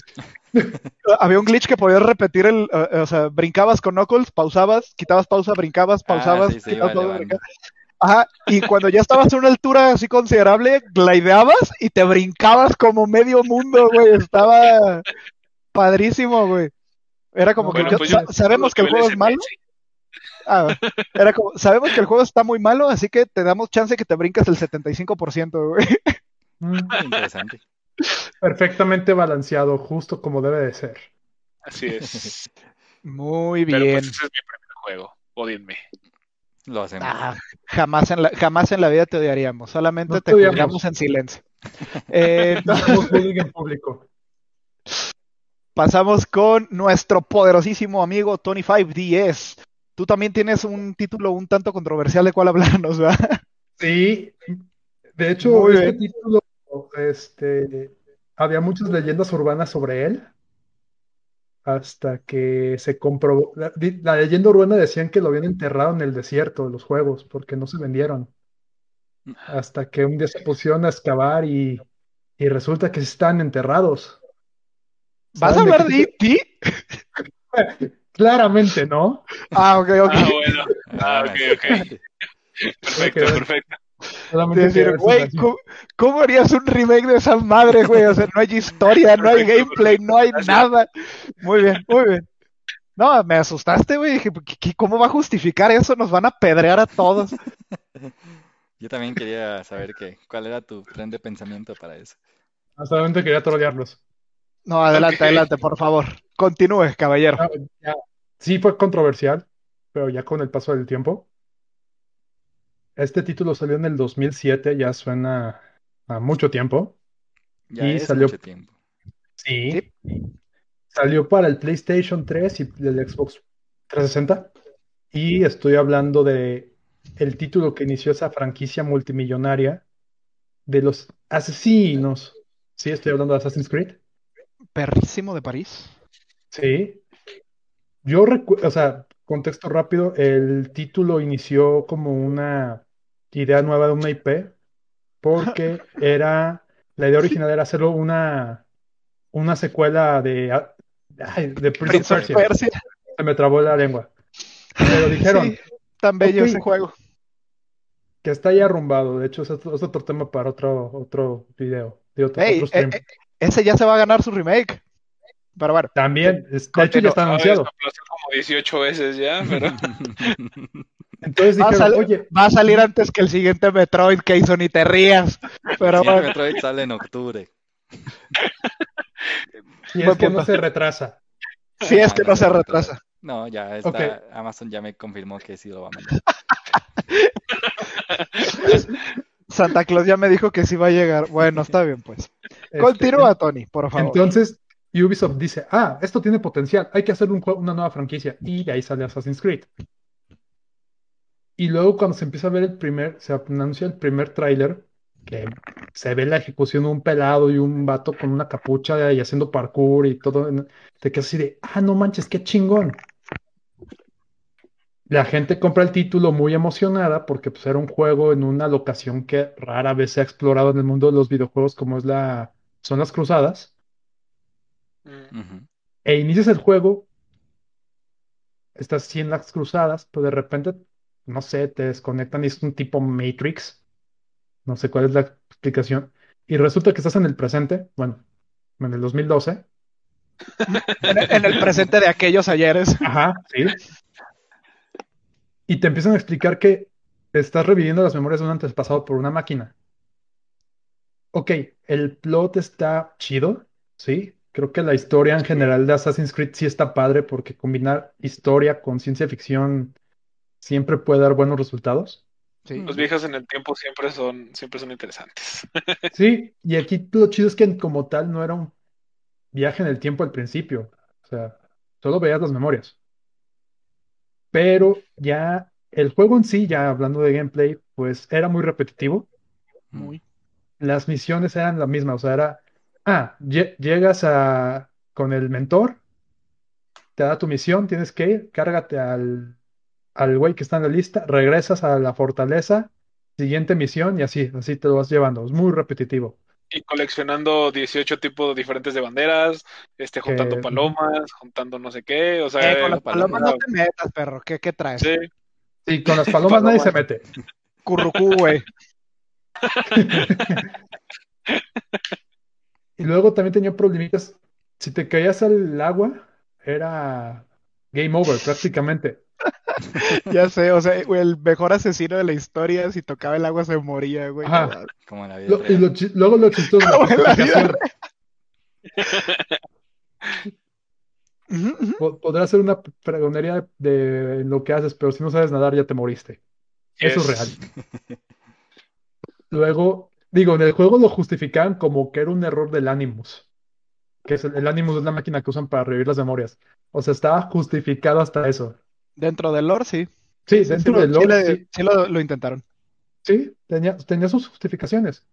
Había un glitch que podías repetir el, eh, o sea, brincabas con Knuckles, pausabas, quitabas pausa, brincabas, Ah, pausabas, sí, quitabas pausa, brincabas. Ajá, y cuando ya estabas a una altura así considerable, glideabas y te brincabas como medio mundo, güey. Estaba padrísimo, güey. Era como Bueno, que yo- pues sa- yo- sabemos que el juego es malo. Ah, era como, sabemos que el juego está muy malo, así que te damos chance que te brinques el 75%, güey. Mm, Interesante. Perfectamente balanceado, justo como debe de ser. Así es. Muy Pero bien. pues ese es mi primer juego. Odienme. Lo hacemos. Ah, jamás en la, jamás en la vida te odiaríamos, solamente No te juzgamos en silencio. Eh, en público. pasamos con nuestro poderosísimo amigo Tony 5DS. Tú también tienes un título un tanto controversial de cuál hablarnos, ¿verdad? Sí, de hecho, Muy este bien. título, este, había muchas leyendas urbanas sobre él, hasta que se comprobó. La, leyenda urbana decían que lo habían enterrado en el desierto, los juegos, porque no se vendieron. Hasta que un día se pusieron a excavar y, y resulta que están enterrados. ¿Vas a ¿Saben de hablar de E.T.? Claramente, ¿no? Ah, ok, ok. Ah, bueno. Ah, ok, ok. Perfecto, perfecto. Solamente Es decir, güey. ¿cómo, cómo harías un remake de esa madre, güey? O sea, no hay historia, no hay gameplay, no hay nada. Muy bien, muy bien. No, me asustaste, güey. Dije, ¿qué- qué- ¿cómo va a justificar eso? Nos van a pedrear a todos. Yo también quería saber que, cuál era tu tren de pensamiento para eso. Solamente quería trolearlos. No, adelante, Ok. adelante, por favor. Continúe, caballero. Ah, ya. Sí fue controversial, pero ya con el paso del tiempo. Este título salió en el 2007, ya suena a mucho tiempo. Ya Y es salió- mucho tiempo. Sí. Salió para el PlayStation 3 y el Xbox 360. Y estoy hablando de el título que inició esa franquicia multimillonaria de los asesinos. Sí, estoy hablando de Assassin's Creed. Perrísimo de París. Sí. Yo recuerdo, o sea, contexto rápido, el título inició como una idea nueva de una IP, porque era, la idea original era hacerlo una, una secuela de, ah, ay, de Prince Prince of Persia. Persia. Se me trabó la lengua. Pero dijeron Sí, tan bello ese juego. que está ya arrumbado. De hecho, es otro, es otro tema para otro, otro video, de otro, Ey, otro stream. eh, eh, ese ya se va a ganar su remake. Pero bueno, También, es- de hecho, ya está anunciado. como 18 veces ya, pero Entonces Va a oye, va a salir antes que el siguiente Metroid, Jason, y te rías. Pero Sí, el bueno, Metroid sale en octubre. y es que no se retrasa. si es que no se retrasa. No, ya está. Amazon ya me confirmó que sí lo va a mandar. Santa Claus ya me dijo que sí va a llegar. Bueno, está bien, pues. Este, Continúa, Tony, por favor. Entonces, Ubisoft dice, ah, esto tiene potencial, hay que hacer una nueva franquicia. Y de ahí sale Assassin's Creed. Y luego cuando se empieza a ver el primer, se anuncia el primer tráiler, que se ve la ejecución de un pelado y un vato con una capucha y haciendo parkour y todo, te quedas así de, ah, no manches, qué chingón. La gente compra el título muy emocionada porque pues, era un juego en una locación que rara vez se ha explorado en el mundo de los videojuegos como es la, son las cruzadas. E inicias el juego, estás así en las cruzadas, pero de repente, no sé, te desconectan y es un tipo Matrix. No sé cuál es la explicación. Y resulta que estás en el presente, bueno, en el 2012. En el, en el presente de aquellos ayeres. Ajá, sí. Y te empiezan a explicar que estás reviviendo las memorias de un antepasado por una máquina. Ok, el plot está chido, sí. Creo que la historia en general de Assassin's Creed sí está padre porque combinar historia con ciencia ficción siempre puede dar buenos resultados. Sí. Los viajes en el tiempo siempre son, siempre son interesantes. Sí, y aquí lo chido es que como tal no era un viaje en el tiempo al principio. O sea, solo veías las memorias. Pero ya el juego en sí, ya hablando de gameplay, pues era muy repetitivo. Muy. Las misiones eran la misma, o sea, era, ah, lle- llegas a, con el mentor, te da tu misión, tienes que ir, cárgate al, al güey que está en la lista, regresas a la fortaleza, siguiente misión y así, así te lo vas llevando. Es muy repetitivo. Y coleccionando 18 tipos diferentes de banderas, este, juntando Que- palomas, juntando no sé qué, o sea, Eh, con las eh, palomas no te metas, perro. ¿Qué, qué traes? sí, Sí, con las palomas nadie se mete. Currucú, güey. Y luego también tenía problemitas. Si te caías al agua, era game over prácticamente. Ya sé, o sea, güey, el mejor asesino de la historia, si tocaba el agua se moría, güey. Ajá. No mames. Como en la vida Lo- y lo luego lo chistoso Podrás hacer una pregonería de lo que haces, pero si no sabes nadar ya te moriste. Eso es real. Luego, digo, en el juego lo justificaban como que era un error del Animus. Que es el, el Animus es la máquina que usan para revivir las memorias. O sea, estaba justificado hasta eso. Dentro del lore, sí. Sí, Sí, dentro sí, del lo- lore, sí le- sí, sí lo, lo intentaron. sí, tenía, tenía sus justificaciones.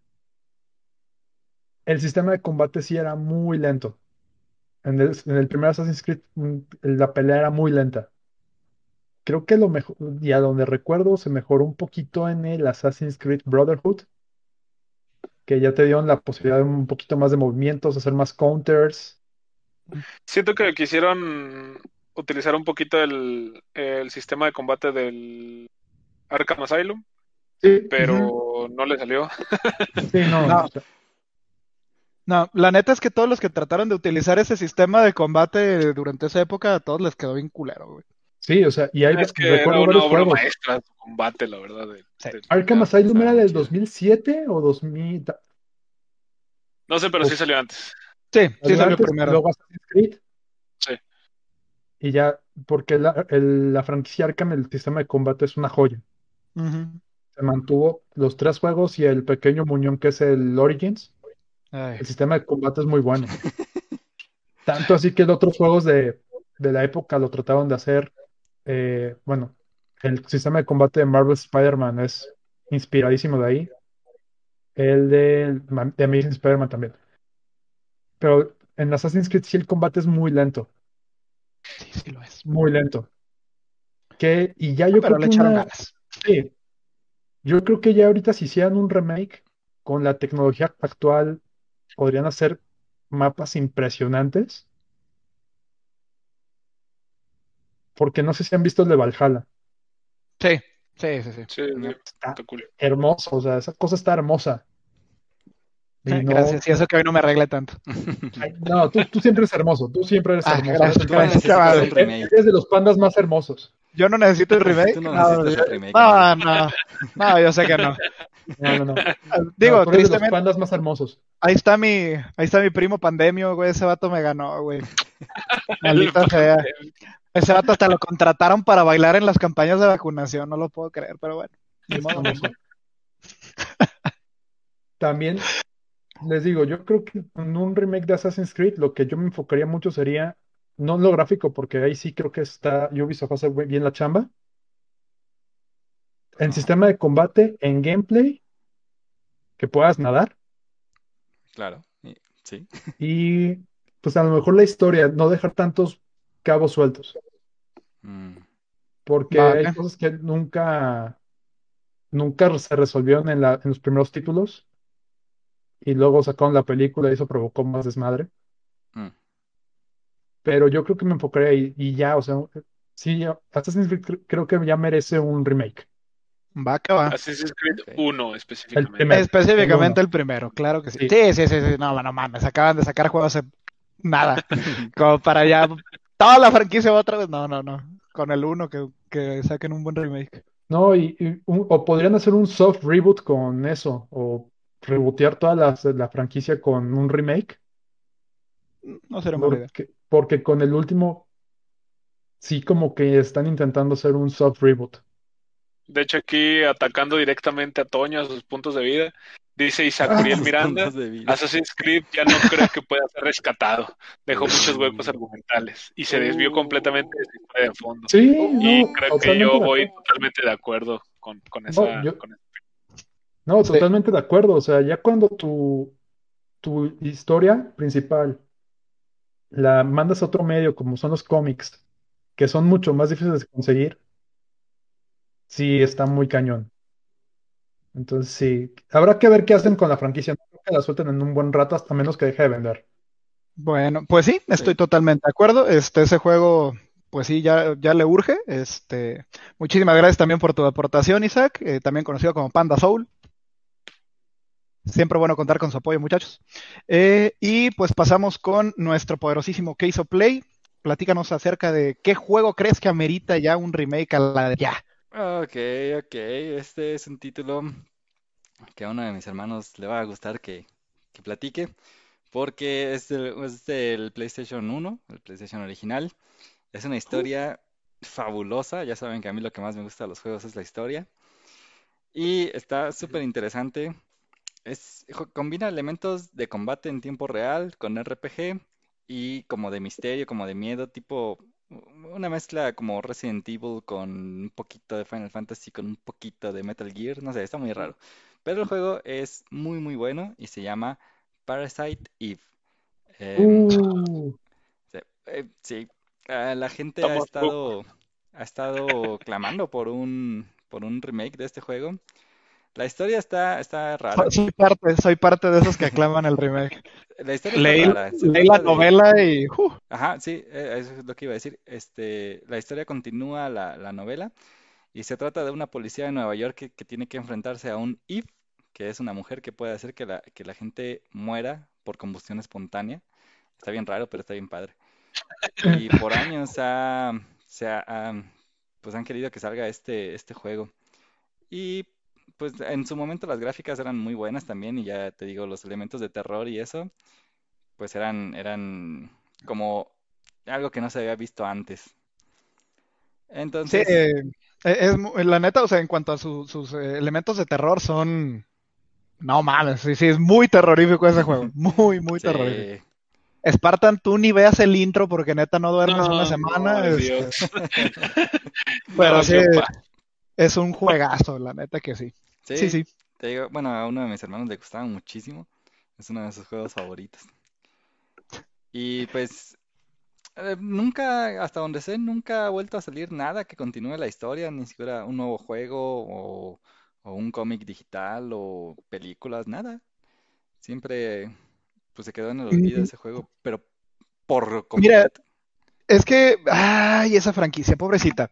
El sistema de combate sí era muy lento. En el, en el primer Assassin's Creed, mm, la pelea era muy lenta. Creo que lo mejor, y a donde recuerdo, se mejoró un poquito en el Assassin's Creed Brotherhood, que ya te dieron la posibilidad de un poquito más de movimientos, hacer más counters. Siento que quisieron utilizar un poquito el, el sistema de combate del Arkham Asylum, Sí, pero no le salió. sí, no, No. No, la neta es que todos los que trataron de utilizar ese sistema de combate durante esa época, a todos les quedó bien culero, güey. Sí, o sea, y hay, Es que era recuerdo una varios obra juegos. maestra su combate, la verdad. de- Sí. de- Arkham Asylum era del chido. 2007 o 2000, No sé, pero sí salió antes. Sí, sí salió antes, primero. luego Assassin's Creed. Sí. Y ya, porque la, el- la franquicia Arkham, el sistema de combate es una joya. Se mantuvo los tres juegos y el pequeño muñón que es el Origins. Ay, El sistema de combate es muy bueno. Tanto así que los otros juegos de, de la época lo trataron de hacer. Eh, bueno, el sistema de combate de Marvel Spider-Man es inspiradísimo de ahí. El de, de Amazing Spider-Man también. Pero en Assassin's Creed sí el combate es muy lento. sí, sí lo es. Muy lento. Que, y ya yo Pero creo le que echaron una- ganas. Sí. Yo creo que ya ahorita si hicieran un remake con la tecnología actual, podrían hacer mapas impresionantes. Porque no sé si han visto el de Valhalla. Sí, sí, sí, sí. Sí, Está hermoso, o sea, esa cosa está hermosa. Y no, Gracias, y eso que hoy no me arregle tanto. ay, no, tú, tú siempre eres hermoso, tú siempre eres Ah, hermoso. gracias, Eres- gracias, remake. Eres de los pandas más hermosos. Yo no necesito el remake. Tú no No, remake, no, no, no, yo sé que no. No, no, no. Digo, No, tú eres de los tristemente, pandas más hermosos. ahí está mi, ahí está mi primo Pandemio, güey, ese vato me ganó, güey. Maldita sea. Ese vato hasta lo contrataron para bailar en las campañas de vacunación, no lo puedo creer, pero bueno. También les digo, yo creo que en un remake de Assassin's Creed lo que yo me enfocaría mucho sería, no en lo gráfico, porque ahí sí creo que está Ubisoft hace bien la chamba. En sistema de combate, en gameplay, que puedas nadar Claro, sí. y pues a lo mejor la historia, no dejar tantos cabos sueltos, Mm, porque Vale. hay cosas que nunca, nunca se resolvieron en la, en los primeros títulos y luego sacaron la película y eso provocó más desmadre. mm. Pero yo creo que me enfocaré ahí y ya, o sea, sí, Assassin's Creed cre- creo que ya merece un remake. Va que va. Assassin's Creed Ok. 1 específicamente. primero. Específicamente el primero, claro que sí. Sí. Sí, sí, sí, sí. No, no mames, acaban de sacar juegos hace nada. Como para ya toda la franquicia otra vez. No, no, no. Con el uno que, que saquen un buen remake. No, y, y un- o podrían hacer un soft reboot con eso, o rebootear toda la, la franquicia con un remake, No sería mala idea. porque, porque con el último sí como que están intentando hacer un soft reboot. De hecho, aquí atacando directamente a Toño, a sus puntos de vida, dice Isaac Uriel Miranda. Assassin's Creed ya no creo que pueda ser rescatado. Dejó muchos huecos argumentales y se desvió completamente de su historia de fondo. Sí, Y no, creo que yo voy totalmente de acuerdo con, con esa. yo- con esa- No, Sí. totalmente de acuerdo. O sea, ya cuando tu, tu historia principal la mandas a otro medio, como son los cómics, que son mucho más difíciles de conseguir, sí está muy cañón. Entonces, sí, habrá que ver qué hacen con la franquicia. No creo que la suelten en un buen rato, hasta menos que deje de vender. Bueno, pues sí, estoy totalmente de acuerdo. Este, ese juego, pues sí, ya, ya le urge. Este, muchísimas gracias también por tu aportación, Isaac, eh, también conocido como Panda Soul. Siempre bueno contar con su apoyo, muchachos. Eh, y pues pasamos con nuestro poderosísimo Case of Play. Platícanos acerca de qué juego crees que amerita ya un remake a la de ya. Ok, ok. Este es un título que a uno de mis hermanos le va a gustar que, que platique, porque es del, es del PlayStation 1, el PlayStation original. Es una historia fabulosa. Ya saben que a mí lo que más me gusta de los juegos es la historia. Y está súper interesante. Es, jo- combina elementos de combate en tiempo real con RPG y como de misterio, como de miedo, tipo una mezcla como Resident Evil con un poquito de Final Fantasy, con un poquito de Metal Gear, no sé, está muy raro. Pero el juego es muy muy bueno y se llama Parasite Eve. Em, Uh, Sí, eh, sí, ah, la gente ha Estamos estado, ha estado clamando por un, por un remake de este juego. La historia está, está rara. Soy, soy parte, soy parte de esos que aclaman el remake. La historia está Leí, rara. Leí la de- novela y ¡uh! Ajá, sí, eh, eso es lo que iba a decir. Este, la historia continúa la, la novela y se trata de una policía de Nueva York que, que tiene que enfrentarse a un Eve, que es una mujer que puede hacer que la, que la gente muera por combustión espontánea. Está bien raro, pero está bien padre. Y por años ha, se ha- ha- pues han querido que salga este, este juego. Y pues en su momento las gráficas eran muy buenas también y ya te digo, los elementos de terror y eso, pues eran, eran como algo que no se había visto antes. Sí, Entonces, eh, es, la neta, o sea, en cuanto a su- sus eh, elementos de terror son... No mames, sí, sí, es muy terrorífico ese juego, muy, muy sí, terrorífico. Spartan, tú ni veas el intro porque neta no duermes No, una semana, no, este, Dios. pero No, sí, es un juegazo, la neta que sí. Sí, sí, sí. te digo, bueno, a uno de mis hermanos le gustaba muchísimo, es uno de sus juegos favoritos. Y pues eh, nunca, hasta donde sé, nunca ha vuelto a salir nada que continúe la historia, ni siquiera un nuevo juego o, o un cómic digital o películas, nada. Siempre pues se quedó en el olvido Mm. ese juego, pero por Mira, completo. Es que, ay, esa franquicia, pobrecita.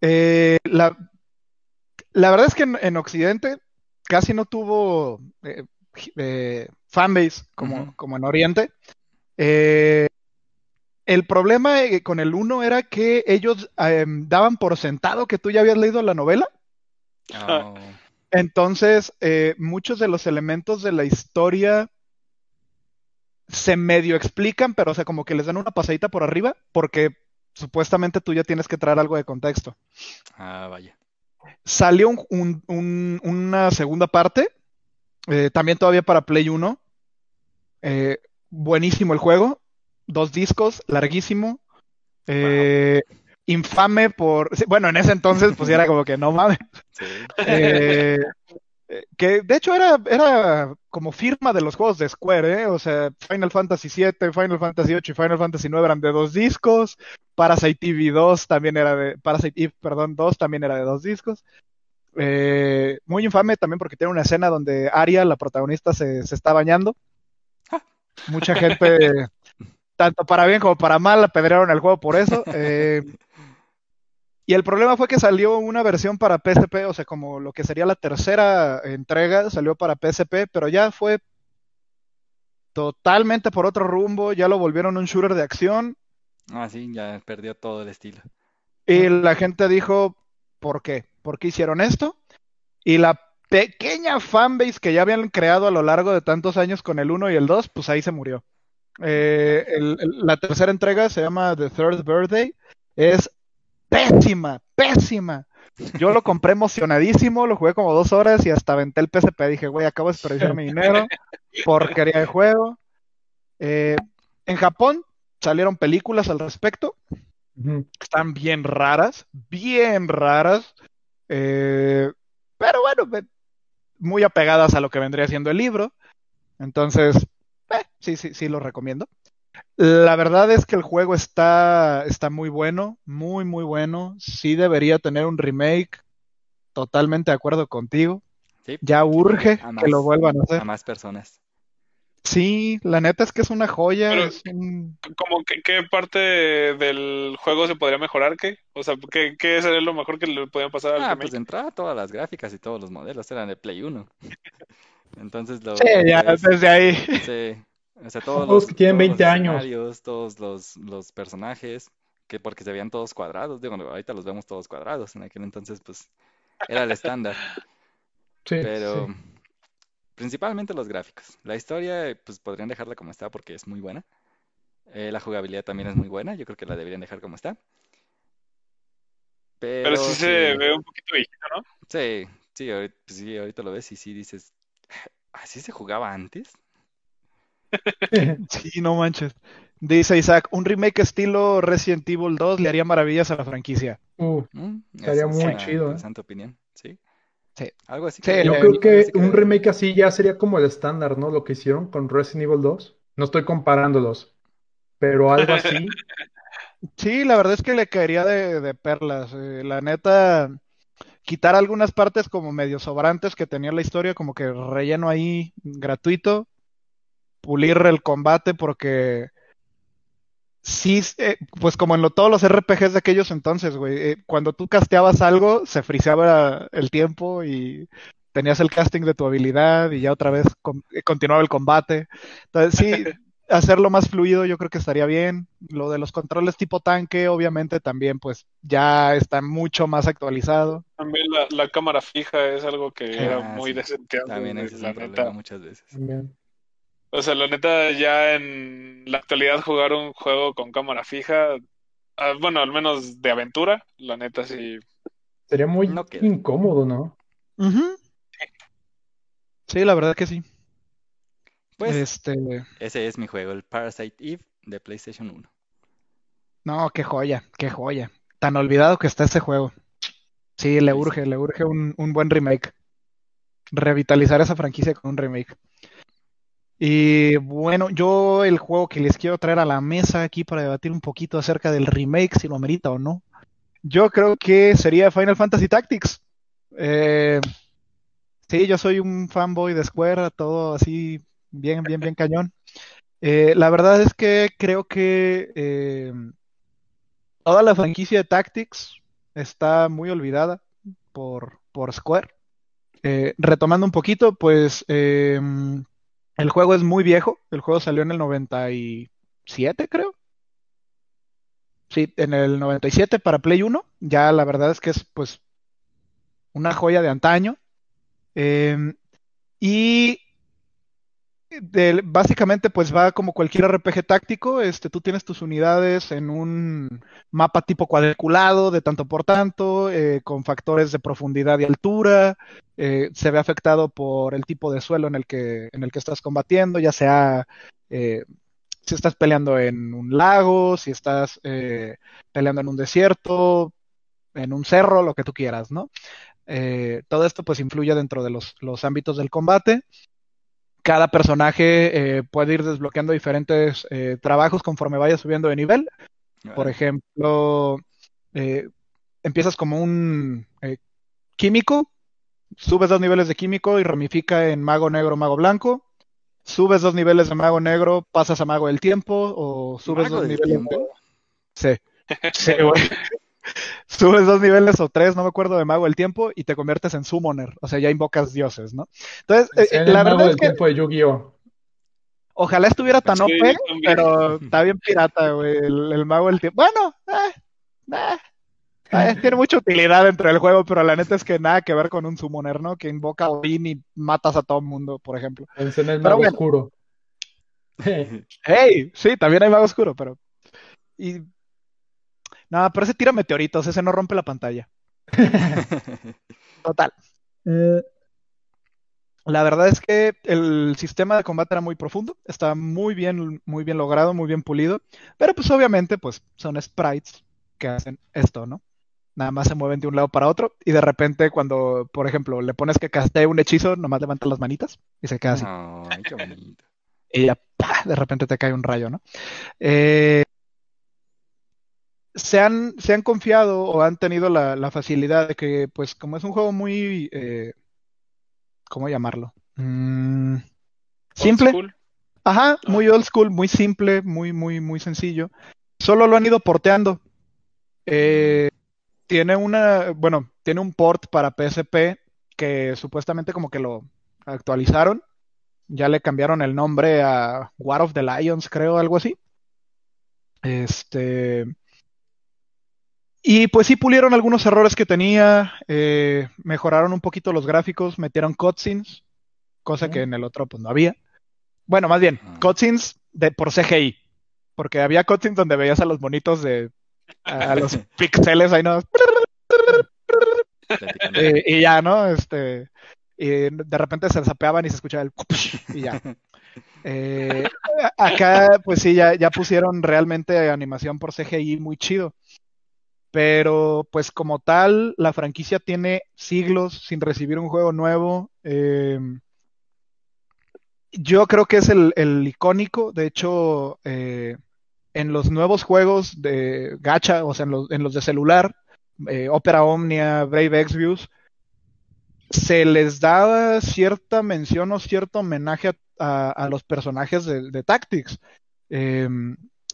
Eh, la, la verdad es que en, en Occidente casi no tuvo eh, eh, fanbase como, como en Oriente. Eh, el problema eh, con el uno era que ellos eh, daban por sentado que tú ya habías leído la novela. Oh, Entonces, eh, muchos de los elementos de la historia se medio explican, pero o sea, como que les dan una pasadita por arriba, porque supuestamente tú ya tienes que traer algo de contexto. ah, vaya. Salió un- un- un- una segunda parte, eh, también todavía para Play 1. Eh, buenísimo el juego, dos discos, larguísimo. eh, Infame por... bueno, en ese entonces pues era como que no mames. Sí. Eh, que de hecho era, era como firma de los juegos de Square, ¿eh? O sea, Final Fantasy VII, Final Fantasy VIII y Final Fantasy IX eran de dos discos, Parasite Eve 2 también era de, Parasite Eve, perdón, 2 también era de dos discos. Eh, muy infame también porque tiene una escena donde Aria, la protagonista, se, se está bañando. Mucha gente, tanto para bien como para mal, apedrearon el juego por eso. Eh, y el problema fue que salió una versión para PSP, o sea, como lo que sería la tercera entrega, salió para PSP, pero ya fue totalmente por otro rumbo, ya lo volvieron un shooter de acción. Ah, sí, ya perdió todo el estilo. Y la gente dijo, ¿por qué? ¿Por qué hicieron esto? Y la pequeña fanbase que ya habían creado a lo largo de tantos años con el 1 y el 2, pues ahí se murió. Eh, el, el, la tercera entrega se llama The Third Birthday. Es pésima, pésima. Yo lo compré emocionadísimo, lo jugué como dos horas y hasta aventé el PSP. Dije, güey, acabo de desperdiciar mi dinero, porquería de juego. Eh, en Japón salieron películas al respecto. Están bien raras, bien raras. Eh, pero bueno, muy apegadas a lo que vendría siendo el libro. Entonces, eh, sí, sí, sí lo recomiendo. La verdad es que el juego está, está muy bueno, muy, muy bueno. Sí debería tener un remake. Totalmente de acuerdo contigo. Sí, Ya urge a que lo vuelvan a a hacer. más personas. Sí, la neta es que es una joya. Pero- es un- Como que, ¿Qué parte del juego se podría mejorar? ¿Qué? O sea, ¿qué, qué sería lo mejor que le podían pasar al Ah, remake? pues de entrada todas las gráficas y todos los modelos eran de Play 1. Entonces lo Sí, ya pues, desde ahí. sí, o sea, todos los, que tienen todos los 20 años. escenarios, todos los, los personajes, que porque se veían todos cuadrados, digo, ahorita los vemos todos cuadrados, en aquel entonces pues era el estándar, Sí, pero sí. principalmente los gráficos. La historia pues podrían dejarla como está porque es muy buena. Eh, la jugabilidad también es muy buena, yo creo que la deberían dejar como está. Pero Pero sí sí, se ve un poquito viejito, ¿no? sí, sí, ahorita, pues sí, ahorita lo ves y sí dices, ¿así se jugaba antes? Sí, no manches. Dice Isaac, un remake estilo Resident Evil 2 le haría maravillas a la franquicia. Uh, Mm, Estaría es muy chido, ¿eh? interesante opinión, ¿sí? Sí. Algo así Sí, que- yo creo que un remake así ya sería como el estándar, ¿no? Lo que hicieron con Resident Evil 2. No estoy comparándolos, pero algo así. Sí, la verdad es que le caería de, de perlas. eh, la neta, quitar algunas partes como medio sobrantes que tenía la historia, como que relleno ahí gratuito, pulir el combate porque sí, eh, pues como en lo- todos los RPGs de aquellos entonces, güey, eh, cuando tú casteabas algo, se friseaba el tiempo y tenías el casting de tu habilidad y ya otra vez con- eh, continuaba el combate. Entonces, sí, hacerlo más fluido yo creo que estaría bien. Lo de los controles tipo tanque, obviamente también, pues ya está mucho más actualizado. También la, la cámara fija es algo que era Ah, muy sí. También es la neta. muchas veces. También. O sea, la neta, ya en la actualidad jugar un juego con cámara fija, ah, bueno, al menos de aventura, la neta sí. Sería muy No queda. incómodo, ¿no? Sí, la verdad que sí. Pues Este, ese es mi juego, el Parasite Eve de PlayStation 1. no, qué joya, qué joya. Tan olvidado que está ese juego. Sí, le Sí, sí. urge, le urge un, un buen remake. Revitalizar esa franquicia con un remake. Y bueno, yo el juego que les quiero traer a la mesa aquí para debatir un poquito acerca del remake, si lo amerita o no. Yo creo que sería Final Fantasy Tactics. Eh, sí, yo soy un fanboy de Square, todo así bien, bien, bien cañón. Eh, la verdad es que creo que eh, toda la franquicia de Tactics está muy olvidada por, por Square. Eh, retomando un poquito, pues eh, el juego es muy viejo. El juego salió en el 97, creo. Sí, en el 97 para Play 1. Ya la verdad es que es pues una joya de antaño. Eh, y básicamente pues va como cualquier RPG táctico, este, tú tienes tus unidades en un mapa tipo cuadriculado de tanto por tanto, eh, con factores de profundidad y altura, eh, se ve afectado por el tipo de suelo en el que, estás combatiendo, ya sea eh, si estás peleando en un lago, si estás peleando en un desierto, en un cerro, lo que tú quieras, ¿no? Todo esto pues influye dentro de los ámbitos del combate. Cada personaje eh, puede ir desbloqueando diferentes eh, trabajos conforme vaya subiendo de nivel. Por ejemplo, eh, empiezas como un eh, químico, subes dos niveles de químico y ramifica en mago negro, mago blanco. Subes dos niveles de mago negro, pasas a mago del tiempo, o subes ¿Mago dos niveles de... Sí, sí, güey. Subes dos niveles o tres, no me acuerdo, de mago del tiempo y te conviertes en summoner, o sea, ya invocas dioses, ¿no? Entonces, eh, En eh, el la mago verdad es del que tiempo de Yu-Gi-Oh! ojalá estuviera tan Sí, OP, pero está bien pirata, güey, el, el mago del tiempo. Bueno, eh, eh, eh, tiene mucha utilidad dentro del juego, pero la neta es que nada que ver con un summoner, ¿no? Que invoca a Odín y matas a todo el mundo, por ejemplo. En el Pero mago bueno. oscuro. Hey, sí, también hay mago oscuro, pero. Y. No, pero ese tira meteoritos, ese no rompe la pantalla. Total. Eh, La verdad es que el sistema de combate era muy profundo, está muy bien, muy bien logrado, muy bien pulido, pero pues obviamente pues son sprites que hacen esto, ¿no? Nada más se mueven de un lado para otro y de repente cuando, por ejemplo, le pones que castee un hechizo, nomás levanta las manitas y se queda así. Ay, qué bonito. Y ya, ¡pah! de repente te cae un rayo, ¿no? Eh, se han, se han confiado o han tenido la, la facilidad de que, pues, como es un juego muy, eh, ¿cómo llamarlo? Mm, Old simple. school. Ajá, muy old school, muy simple, muy, muy, muy sencillo. Solo lo han ido porteando. Eh, tiene una, bueno, tiene un port para PSP que supuestamente como que lo actualizaron. Ya le cambiaron el nombre a War of the Lions, creo, algo así. Este. Y pues sí pulieron algunos errores que tenía, eh, mejoraron un poquito los gráficos, metieron cutscenes, cosa que en el otro pues no había. Bueno, más bien, cutscenes de, por CGI, porque había cutscenes donde veías a los monitos de, a los pixeles ahí no. Eh, y ya, ¿no? Este, y de repente se zapeaban y se escuchaba el y ya. Eh, acá, pues sí, ya, ya pusieron realmente animación por CGI muy chido. Pero, pues como tal, la franquicia tiene siglos sin recibir un juego nuevo. Eh, yo creo que es el, el icónico. De hecho, eh, en los nuevos juegos de gacha, o sea, en los, en los de celular, eh, Opera Omnia, Brave Exvius, se les daba cierta mención o cierto homenaje a, a- los personajes de, Tactics. Eh,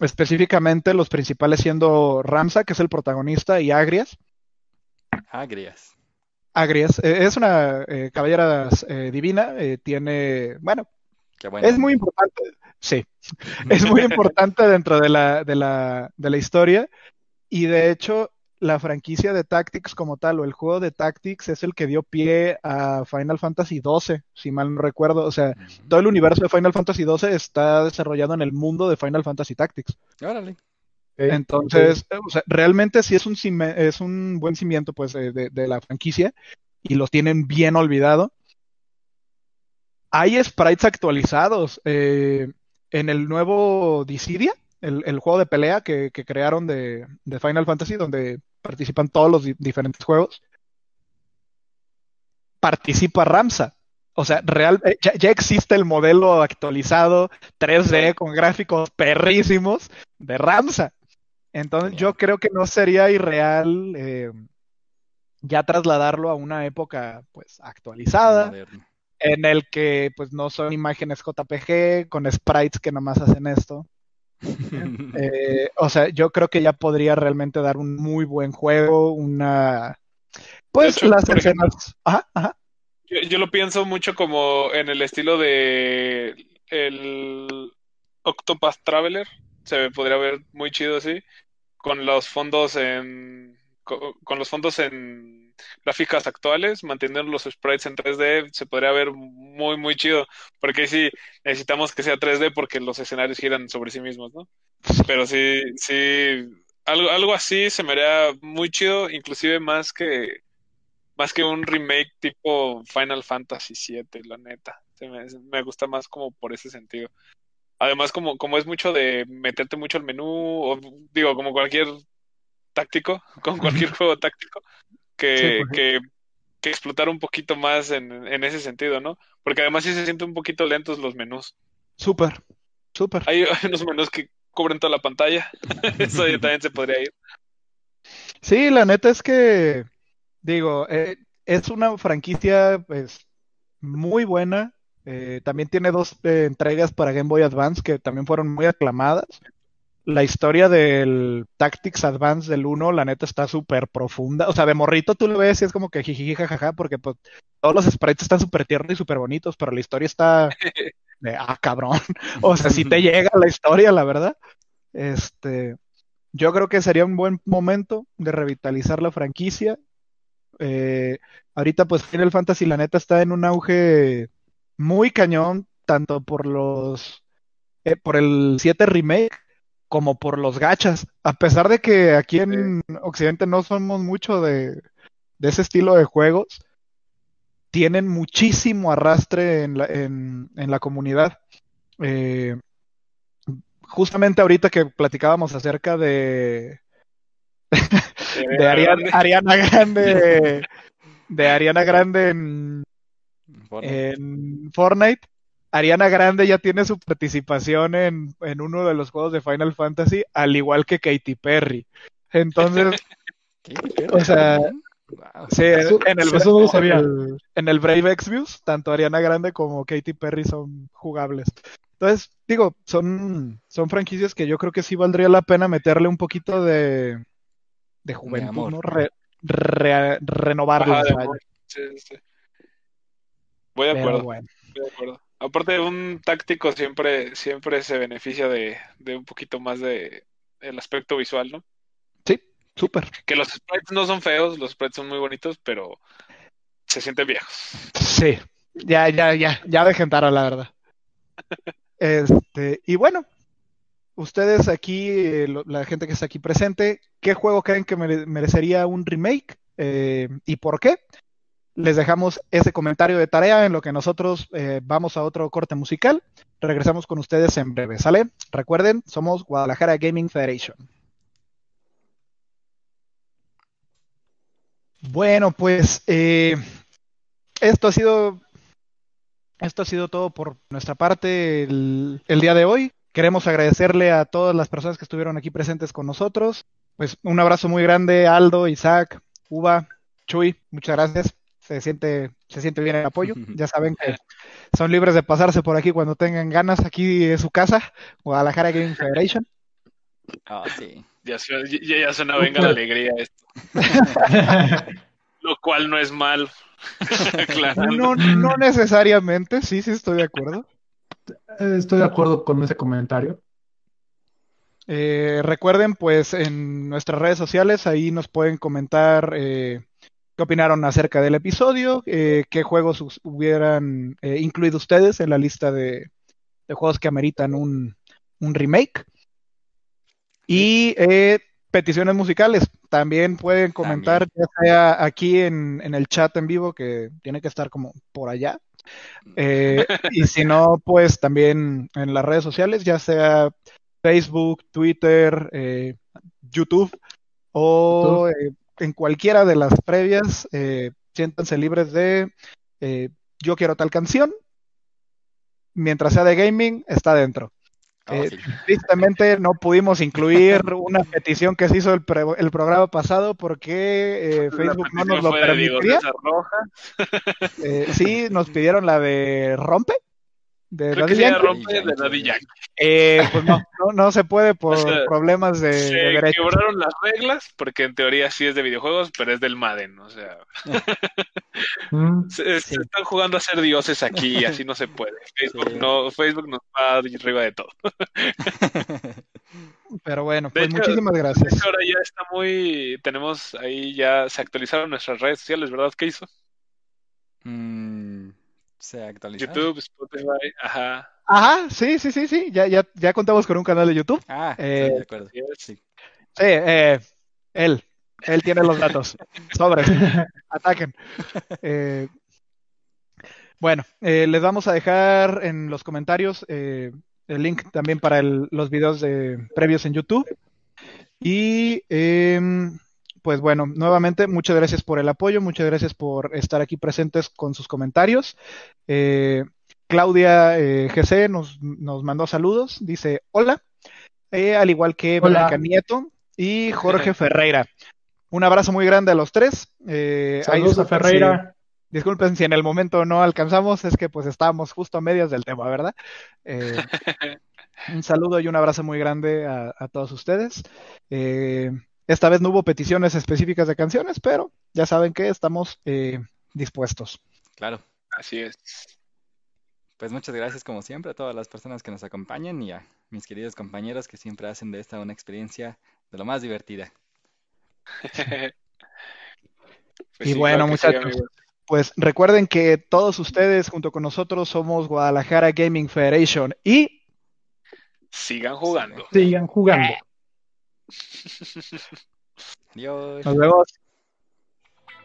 específicamente los principales siendo Ramsa, que es el protagonista, y Agrias. Agrias. Agrias eh, es una eh, caballera eh, divina, tiene, bueno, Qué bueno. es muy importante, sí, es muy importante dentro de la, de la, de la historia y de hecho la franquicia de Tactics como tal o el juego de Tactics es el que dio pie a Final Fantasy XII, si mal no recuerdo, o sea, todo el universo de Final Fantasy XII está desarrollado en el mundo de Final Fantasy Tactics. Órale. Entonces, o sea, realmente sí es un, cime- es un buen cimiento pues de, de- de la franquicia y los tienen bien olvidado. Hay sprites actualizados eh, en el nuevo Dissidia, el, el juego de pelea que, que crearon de, de Final Fantasy, donde participan todos los di- diferentes juegos. Participa Ramsa. O sea, real, eh, ya, ya existe el modelo actualizado 3D con gráficos perrísimos de Ramsa. Entonces yo creo que no sería irreal eh, ya trasladarlo a una época pues actualizada, Moderno. en el que pues no son imágenes JPG con sprites que nomás hacen esto. Eh, o sea, yo creo que ya podría realmente dar un muy buen juego, una pues hecho, las por ejemplo, escenas. Ajá, ajá. Yo, yo lo pienso mucho como en el estilo de el Octopath Traveler. Se podría ver muy chido así. Con los fondos en. co- Con los fondos en gráficas actuales, manteniendo los sprites en 3D, se podría ver muy, muy chido. Porque sí necesitamos que sea 3D porque los escenarios giran sobre sí mismos, ¿no? Pero sí, sí, algo, algo así se me haría muy chido, inclusive más que, más que un remake tipo Final Fantasy VII, la neta. Se me, me gusta más como por ese sentido. Además, como, como es mucho de meterte mucho al menú, o digo, como cualquier táctico, con cualquier juego táctico, Sí, que, pues que, que explotar un poquito más en, en ese sentido, ¿no? Porque además sí se sienten un poquito lentos los menús. Súper, súper. Hay, hay unos menús que cubren toda la pantalla. Eso ya también se podría ir. Sí, la neta es que, digo, eh, es una franquicia pues muy buena. Eh, también tiene dos eh, entregas para Game Boy Advance que también fueron muy aclamadas. La historia del Tactics Advance del 1, la neta, está súper profunda. O sea, de morrito tú lo ves y es como que jijiji, jajaja, porque pues, todos los sprites están súper tiernos y súper bonitos, pero la historia está de, ah, cabrón. O sea, si te llega la historia, la verdad. Este, yo creo que sería un buen momento de revitalizar la franquicia. Eh, ahorita, pues, Final Fantasy, la neta, está en un auge muy cañón, tanto por los, eh, por el 7 remake como por los gachas. A pesar de que aquí en Occidente no somos mucho de, de ese estilo de juegos, tienen muchísimo arrastre en la, en, en la comunidad. Eh, justamente ahorita que platicábamos acerca de, de Ariana, Ariana Grande, de Ariana Grande en, en Fortnite, Ariana Grande ya tiene su participación en, en uno de los juegos de Final Fantasy, al igual que Katy Perry. Entonces, o sea, Wow. sí, Eso- en el, eso no lo sabía. en el- en el Brave Exvius, tanto Ariana Grande como Katy Perry son jugables. Entonces, digo, son, son franquicias que yo creo que sí valdría la pena meterle un poquito de, de juventud, amor. ¿no? Re- re- renovarlas. Sí, sí. Voy de acuerdo, bueno. voy de acuerdo. Aparte, un táctico siempre, siempre se beneficia de, de un poquito más de el aspecto visual, ¿no? Sí, súper. Que los sprites no son feos, los sprites son muy bonitos, pero se sienten viejos. Sí, ya, ya, ya, ya tara, la verdad. Este, y bueno, ustedes aquí, eh, lo- la gente que está aquí presente, ¿qué juego creen que mere- merecería un remake? Eh, ¿y por qué? Les dejamos ese comentario de tarea en lo que nosotros eh, vamos a otro corte musical. Regresamos con ustedes en breve, ¿sale? Recuerden, somos Guadalajara Gaming Federation. Bueno, pues eh, esto ha sido esto ha sido todo por nuestra parte el, el día de hoy. Queremos agradecerle a todas las personas que estuvieron aquí presentes con nosotros. Pues un abrazo muy grande, Aldo, Isaac, Uva, Chuy, muchas gracias. Se siente, se siente bien el apoyo. Ya saben que son libres de pasarse por aquí cuando tengan ganas. Aquí es su casa, Guadalajara Gaming Federation. Ah, sí. Ya, suena- ya, ya suena venga la alegría esto, lo cual no es mal. claro. No, no necesariamente, sí, sí estoy de acuerdo. Estoy de acuerdo con ese comentario. Eh, recuerden, pues en nuestras redes sociales ahí nos pueden comentar eh, qué opinaron acerca del episodio, eh, qué juegos hubieran eh, incluido ustedes en la lista de, de juegos que ameritan un, un remake. Y eh, peticiones musicales. También pueden comentar, ya sea aquí en, en el chat en vivo, que tiene que estar como por allá. Eh, y si no, pues también en las redes sociales, ya sea Facebook, Twitter, YouTube o eh, en cualquiera de las previas, eh, siéntanse libres de eh, yo quiero tal canción. Mientras sea de gaming, está dentro. Ah, Eh, sí. Tristemente no pudimos incluir una petición que se hizo el, pre- el programa pasado porque eh, Facebook no nos lo Roja. Eh, sí, nos pidieron la de Rompe, de Creo Daddy que Yankee. rompe de Daddy Yankee. Eh, pues no, no, no se puede por O sea, problemas de, de Se derechos. quebraron las reglas porque en teoría sí es de videojuegos, pero es del Madden. O sea, Mm, se, se están jugando a ser dioses aquí y así no se puede. Facebook, Sí. no, Facebook nos va arriba de todo. Pero bueno, De pues hecho- muchísimas De gracias. hecho, ahora ya está muy. Tenemos ahí ya se actualizaron nuestras redes sociales, ¿verdad? ¿Qué hizo? Mm, se actualizó. YouTube, Spotify, ajá. Ajá, sí, sí, sí, sí, ya, ya, ya contamos con un canal de YouTube. Ah, sí, Eh, de acuerdo. Sí. Sí, eh, él, él tiene los datos. Sobres, ataquen. Eh, bueno, eh, les vamos a dejar en los comentarios eh, el link también para el- los videos de, previos en YouTube. Y em, pues bueno, nuevamente muchas gracias por el apoyo, muchas gracias por estar aquí presentes con sus comentarios. Eh, Claudia eh, GC nos, nos mandó saludos, dice hola, eh, al igual que. Blanca Nieto y Jorge Ferreira. Un abrazo muy grande a los tres. Eh, Saludos a Ferreira. si- disculpen si en el momento no alcanzamos, es que pues estábamos justo a medias del tema, ¿verdad? Eh, un saludo y un abrazo muy grande a, a todos ustedes. Eh, esta vez no hubo peticiones específicas de canciones, pero ya saben que estamos eh, dispuestos. Claro. Así es. Pues muchas gracias como siempre a todas las personas que nos acompañan y a mis queridos compañeros que siempre hacen de esta una experiencia de lo más divertida. Pues Y sí, bueno, muchachos. Pues recuerden que todos ustedes junto con nosotros somos Guadalajara Gaming Federation y Sigan jugando. Sigan jugando. Adiós. nos vemos.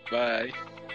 Bye.